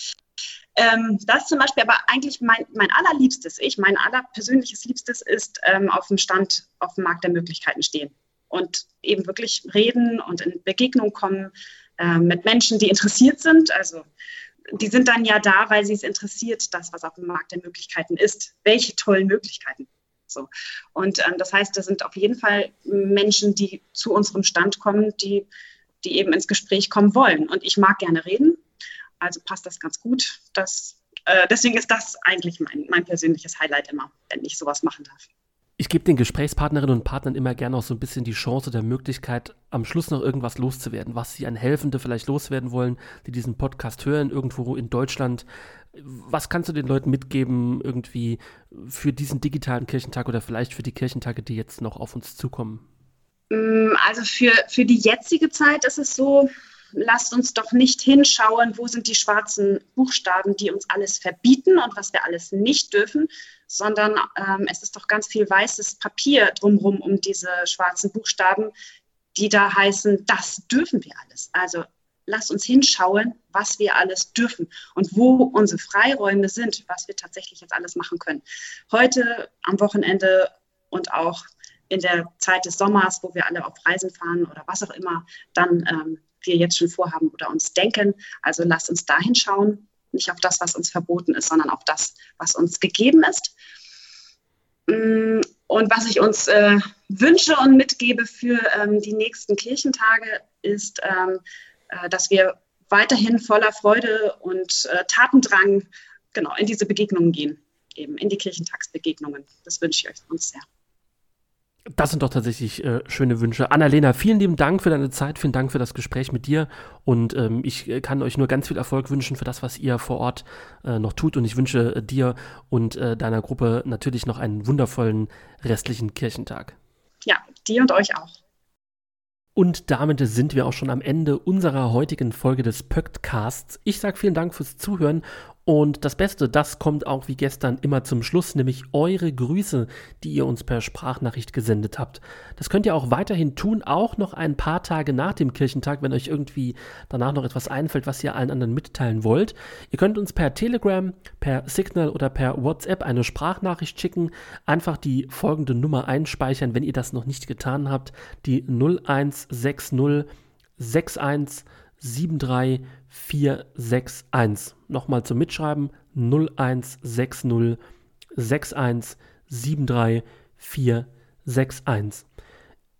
Ähm, das zum Beispiel, aber eigentlich mein, mein allerliebstes Ich, mein allerpersönliches Liebstes ist ähm, auf dem Stand, auf dem Markt der Möglichkeiten stehen und eben wirklich reden und in Begegnung kommen äh, mit Menschen, die interessiert sind. Also die sind dann ja da, weil sie es interessiert, das, was auf dem Markt der Möglichkeiten ist. Welche tollen Möglichkeiten. So. Und ähm, das heißt, da sind auf jeden Fall Menschen, die zu unserem Stand kommen, die, die eben ins Gespräch kommen wollen. Und ich mag gerne reden also passt das ganz gut. Das, äh, deswegen ist das eigentlich mein, mein persönliches Highlight immer, wenn ich sowas machen darf. Ich gebe den Gesprächspartnerinnen und Partnern immer gerne auch so ein bisschen die Chance oder Möglichkeit, am Schluss noch irgendwas loszuwerden, was sie an Helfende vielleicht loswerden wollen, die diesen Podcast hören, irgendwo in Deutschland. Was kannst du den Leuten mitgeben, irgendwie für diesen digitalen Kirchentag oder vielleicht für die Kirchentage, die jetzt noch auf uns zukommen? Mm, also für, für die jetzige Zeit ist es so, lasst uns doch nicht hinschauen, wo sind die schwarzen Buchstaben, die uns alles verbieten und was wir alles nicht dürfen, sondern ähm, es ist doch ganz viel weißes Papier drumherum um diese schwarzen Buchstaben, die da heißen, das dürfen wir alles. Also lasst uns hinschauen, was wir alles dürfen und wo unsere Freiräume sind, was wir tatsächlich jetzt alles machen können. Heute am Wochenende und auch in der Zeit des Sommers, wo wir alle auf Reisen fahren oder was auch immer, dann ähm, wir jetzt schon vorhaben oder uns denken. Also lasst uns dahin schauen, nicht auf das, was uns verboten ist, sondern auf das, was uns gegeben ist. Mm, und was ich uns äh, wünsche und mitgebe für ähm, die nächsten Kirchentage, ist, ähm, äh, dass wir weiterhin voller Freude und äh, Tatendrang genau in diese Begegnungen gehen, eben in die Kirchentagsbegegnungen. Das wünsche ich euch uns sehr. Das sind doch tatsächlich äh, schöne Wünsche. Annalena, vielen lieben Dank für deine Zeit, vielen Dank für das Gespräch mit dir und ähm, ich äh, kann euch nur ganz viel Erfolg wünschen für das, was ihr vor Ort äh, noch tut und ich wünsche äh, dir und äh, deiner Gruppe natürlich noch einen wundervollen restlichen Kirchentag. Ja, dir und euch auch. Und damit sind wir auch schon am Ende unserer heutigen Folge des Pöktcasts. Ich sage vielen Dank fürs Zuhören Und das Beste, das kommt auch wie gestern immer zum Schluss, nämlich eure Grüße, die ihr uns per Sprachnachricht gesendet habt. Das könnt ihr auch weiterhin tun, auch noch ein paar Tage nach dem Kirchentag, wenn euch irgendwie danach noch etwas einfällt, was ihr allen anderen mitteilen wollt. Ihr könnt uns per Telegram, per Signal oder per WhatsApp eine Sprachnachricht schicken. Einfach die folgende Nummer einspeichern, wenn ihr das noch nicht getan habt. Die 0160 61 73 461. Nochmal zum Mitschreiben 0160 61 73 461.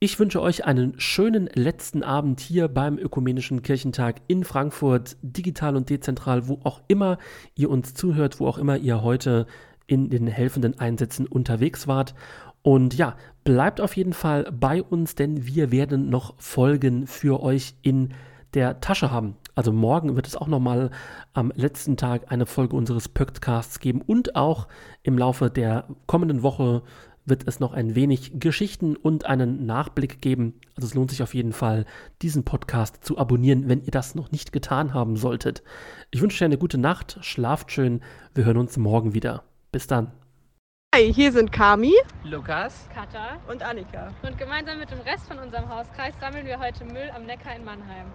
Ich wünsche euch einen schönen letzten Abend hier beim Ökumenischen Kirchentag in Frankfurt, digital und dezentral, wo auch immer ihr uns zuhört, wo auch immer ihr heute in den helfenden Einsätzen unterwegs wart. Und ja, bleibt auf jeden Fall bei uns, denn wir werden noch Folgen für euch in der Tasche haben. Also morgen wird es auch nochmal am letzten Tag eine Folge unseres Pöktcasts geben und auch im Laufe der kommenden Woche wird es noch ein wenig Geschichten und einen Nachblick geben. Also es lohnt sich auf jeden Fall, diesen Podcast zu abonnieren, wenn ihr das noch nicht getan haben solltet. Ich wünsche euch eine gute Nacht, schlaft schön, wir hören uns morgen wieder. Bis dann. Hi, hier sind Kami, Lukas, Katha und Annika. Und gemeinsam mit dem Rest von unserem Hauskreis sammeln wir heute Müll am Neckar in Mannheim.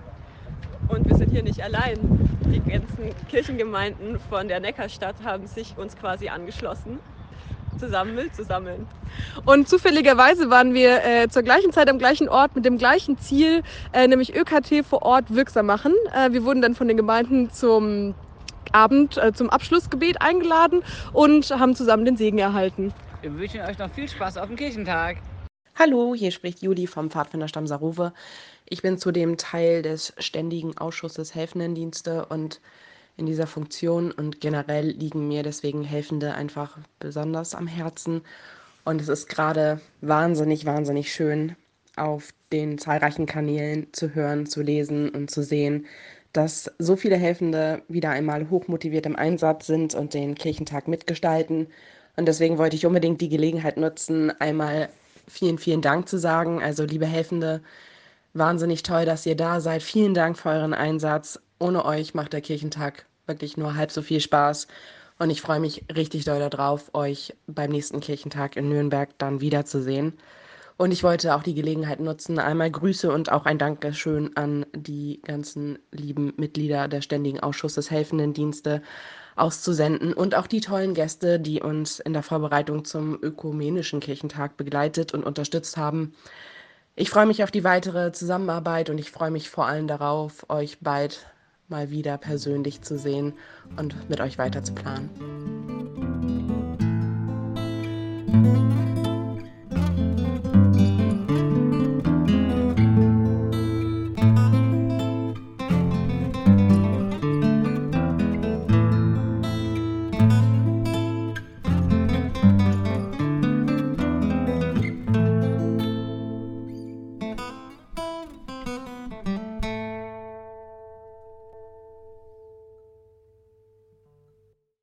Und wir sind hier nicht allein. Die ganzen Kirchengemeinden von der Neckarstadt haben sich uns quasi angeschlossen, zusammen Müll zu sammeln. Und zufälligerweise waren wir äh, zur gleichen Zeit am gleichen Ort mit dem gleichen Ziel, äh, nämlich ÖKT vor Ort wirksam machen. Äh, wir wurden dann von den Gemeinden zum Abend, äh, zum Abschlussgebet eingeladen und haben zusammen den Segen erhalten. Wir wünschen euch noch viel Spaß auf dem Kirchentag. Hallo, hier spricht Juli vom Pfadfinderstamm Saruwe. Ich bin zudem Teil des Ständigen Ausschusses Helfendendienste und in dieser Funktion und generell liegen mir deswegen Helfende einfach besonders am Herzen. Und es ist gerade wahnsinnig, wahnsinnig schön, auf den zahlreichen Kanälen zu hören, zu lesen und zu sehen, dass so viele Helfende wieder einmal hochmotiviert im Einsatz sind und den Kirchentag mitgestalten. Und deswegen wollte ich unbedingt die Gelegenheit nutzen, einmal vielen, vielen Dank zu sagen. Also, liebe Helfende, wahnsinnig toll, dass ihr da seid. Vielen Dank für euren Einsatz. Ohne euch macht der Kirchentag wirklich nur halb so viel Spaß. Und ich freue mich richtig doll darauf, euch beim nächsten Kirchentag in Nürnberg dann wiederzusehen. Und ich wollte auch die Gelegenheit nutzen, einmal Grüße und auch ein Dankeschön an die ganzen lieben Mitglieder der Ständigen Ausschusses Helfenden Dienste auszusenden und auch die tollen Gäste, die uns in der Vorbereitung zum Ökumenischen Kirchentag begleitet und unterstützt haben. Ich freue mich auf die weitere Zusammenarbeit und ich freue mich vor allem darauf, euch bald mal wieder persönlich zu sehen und mit euch weiter zu planen.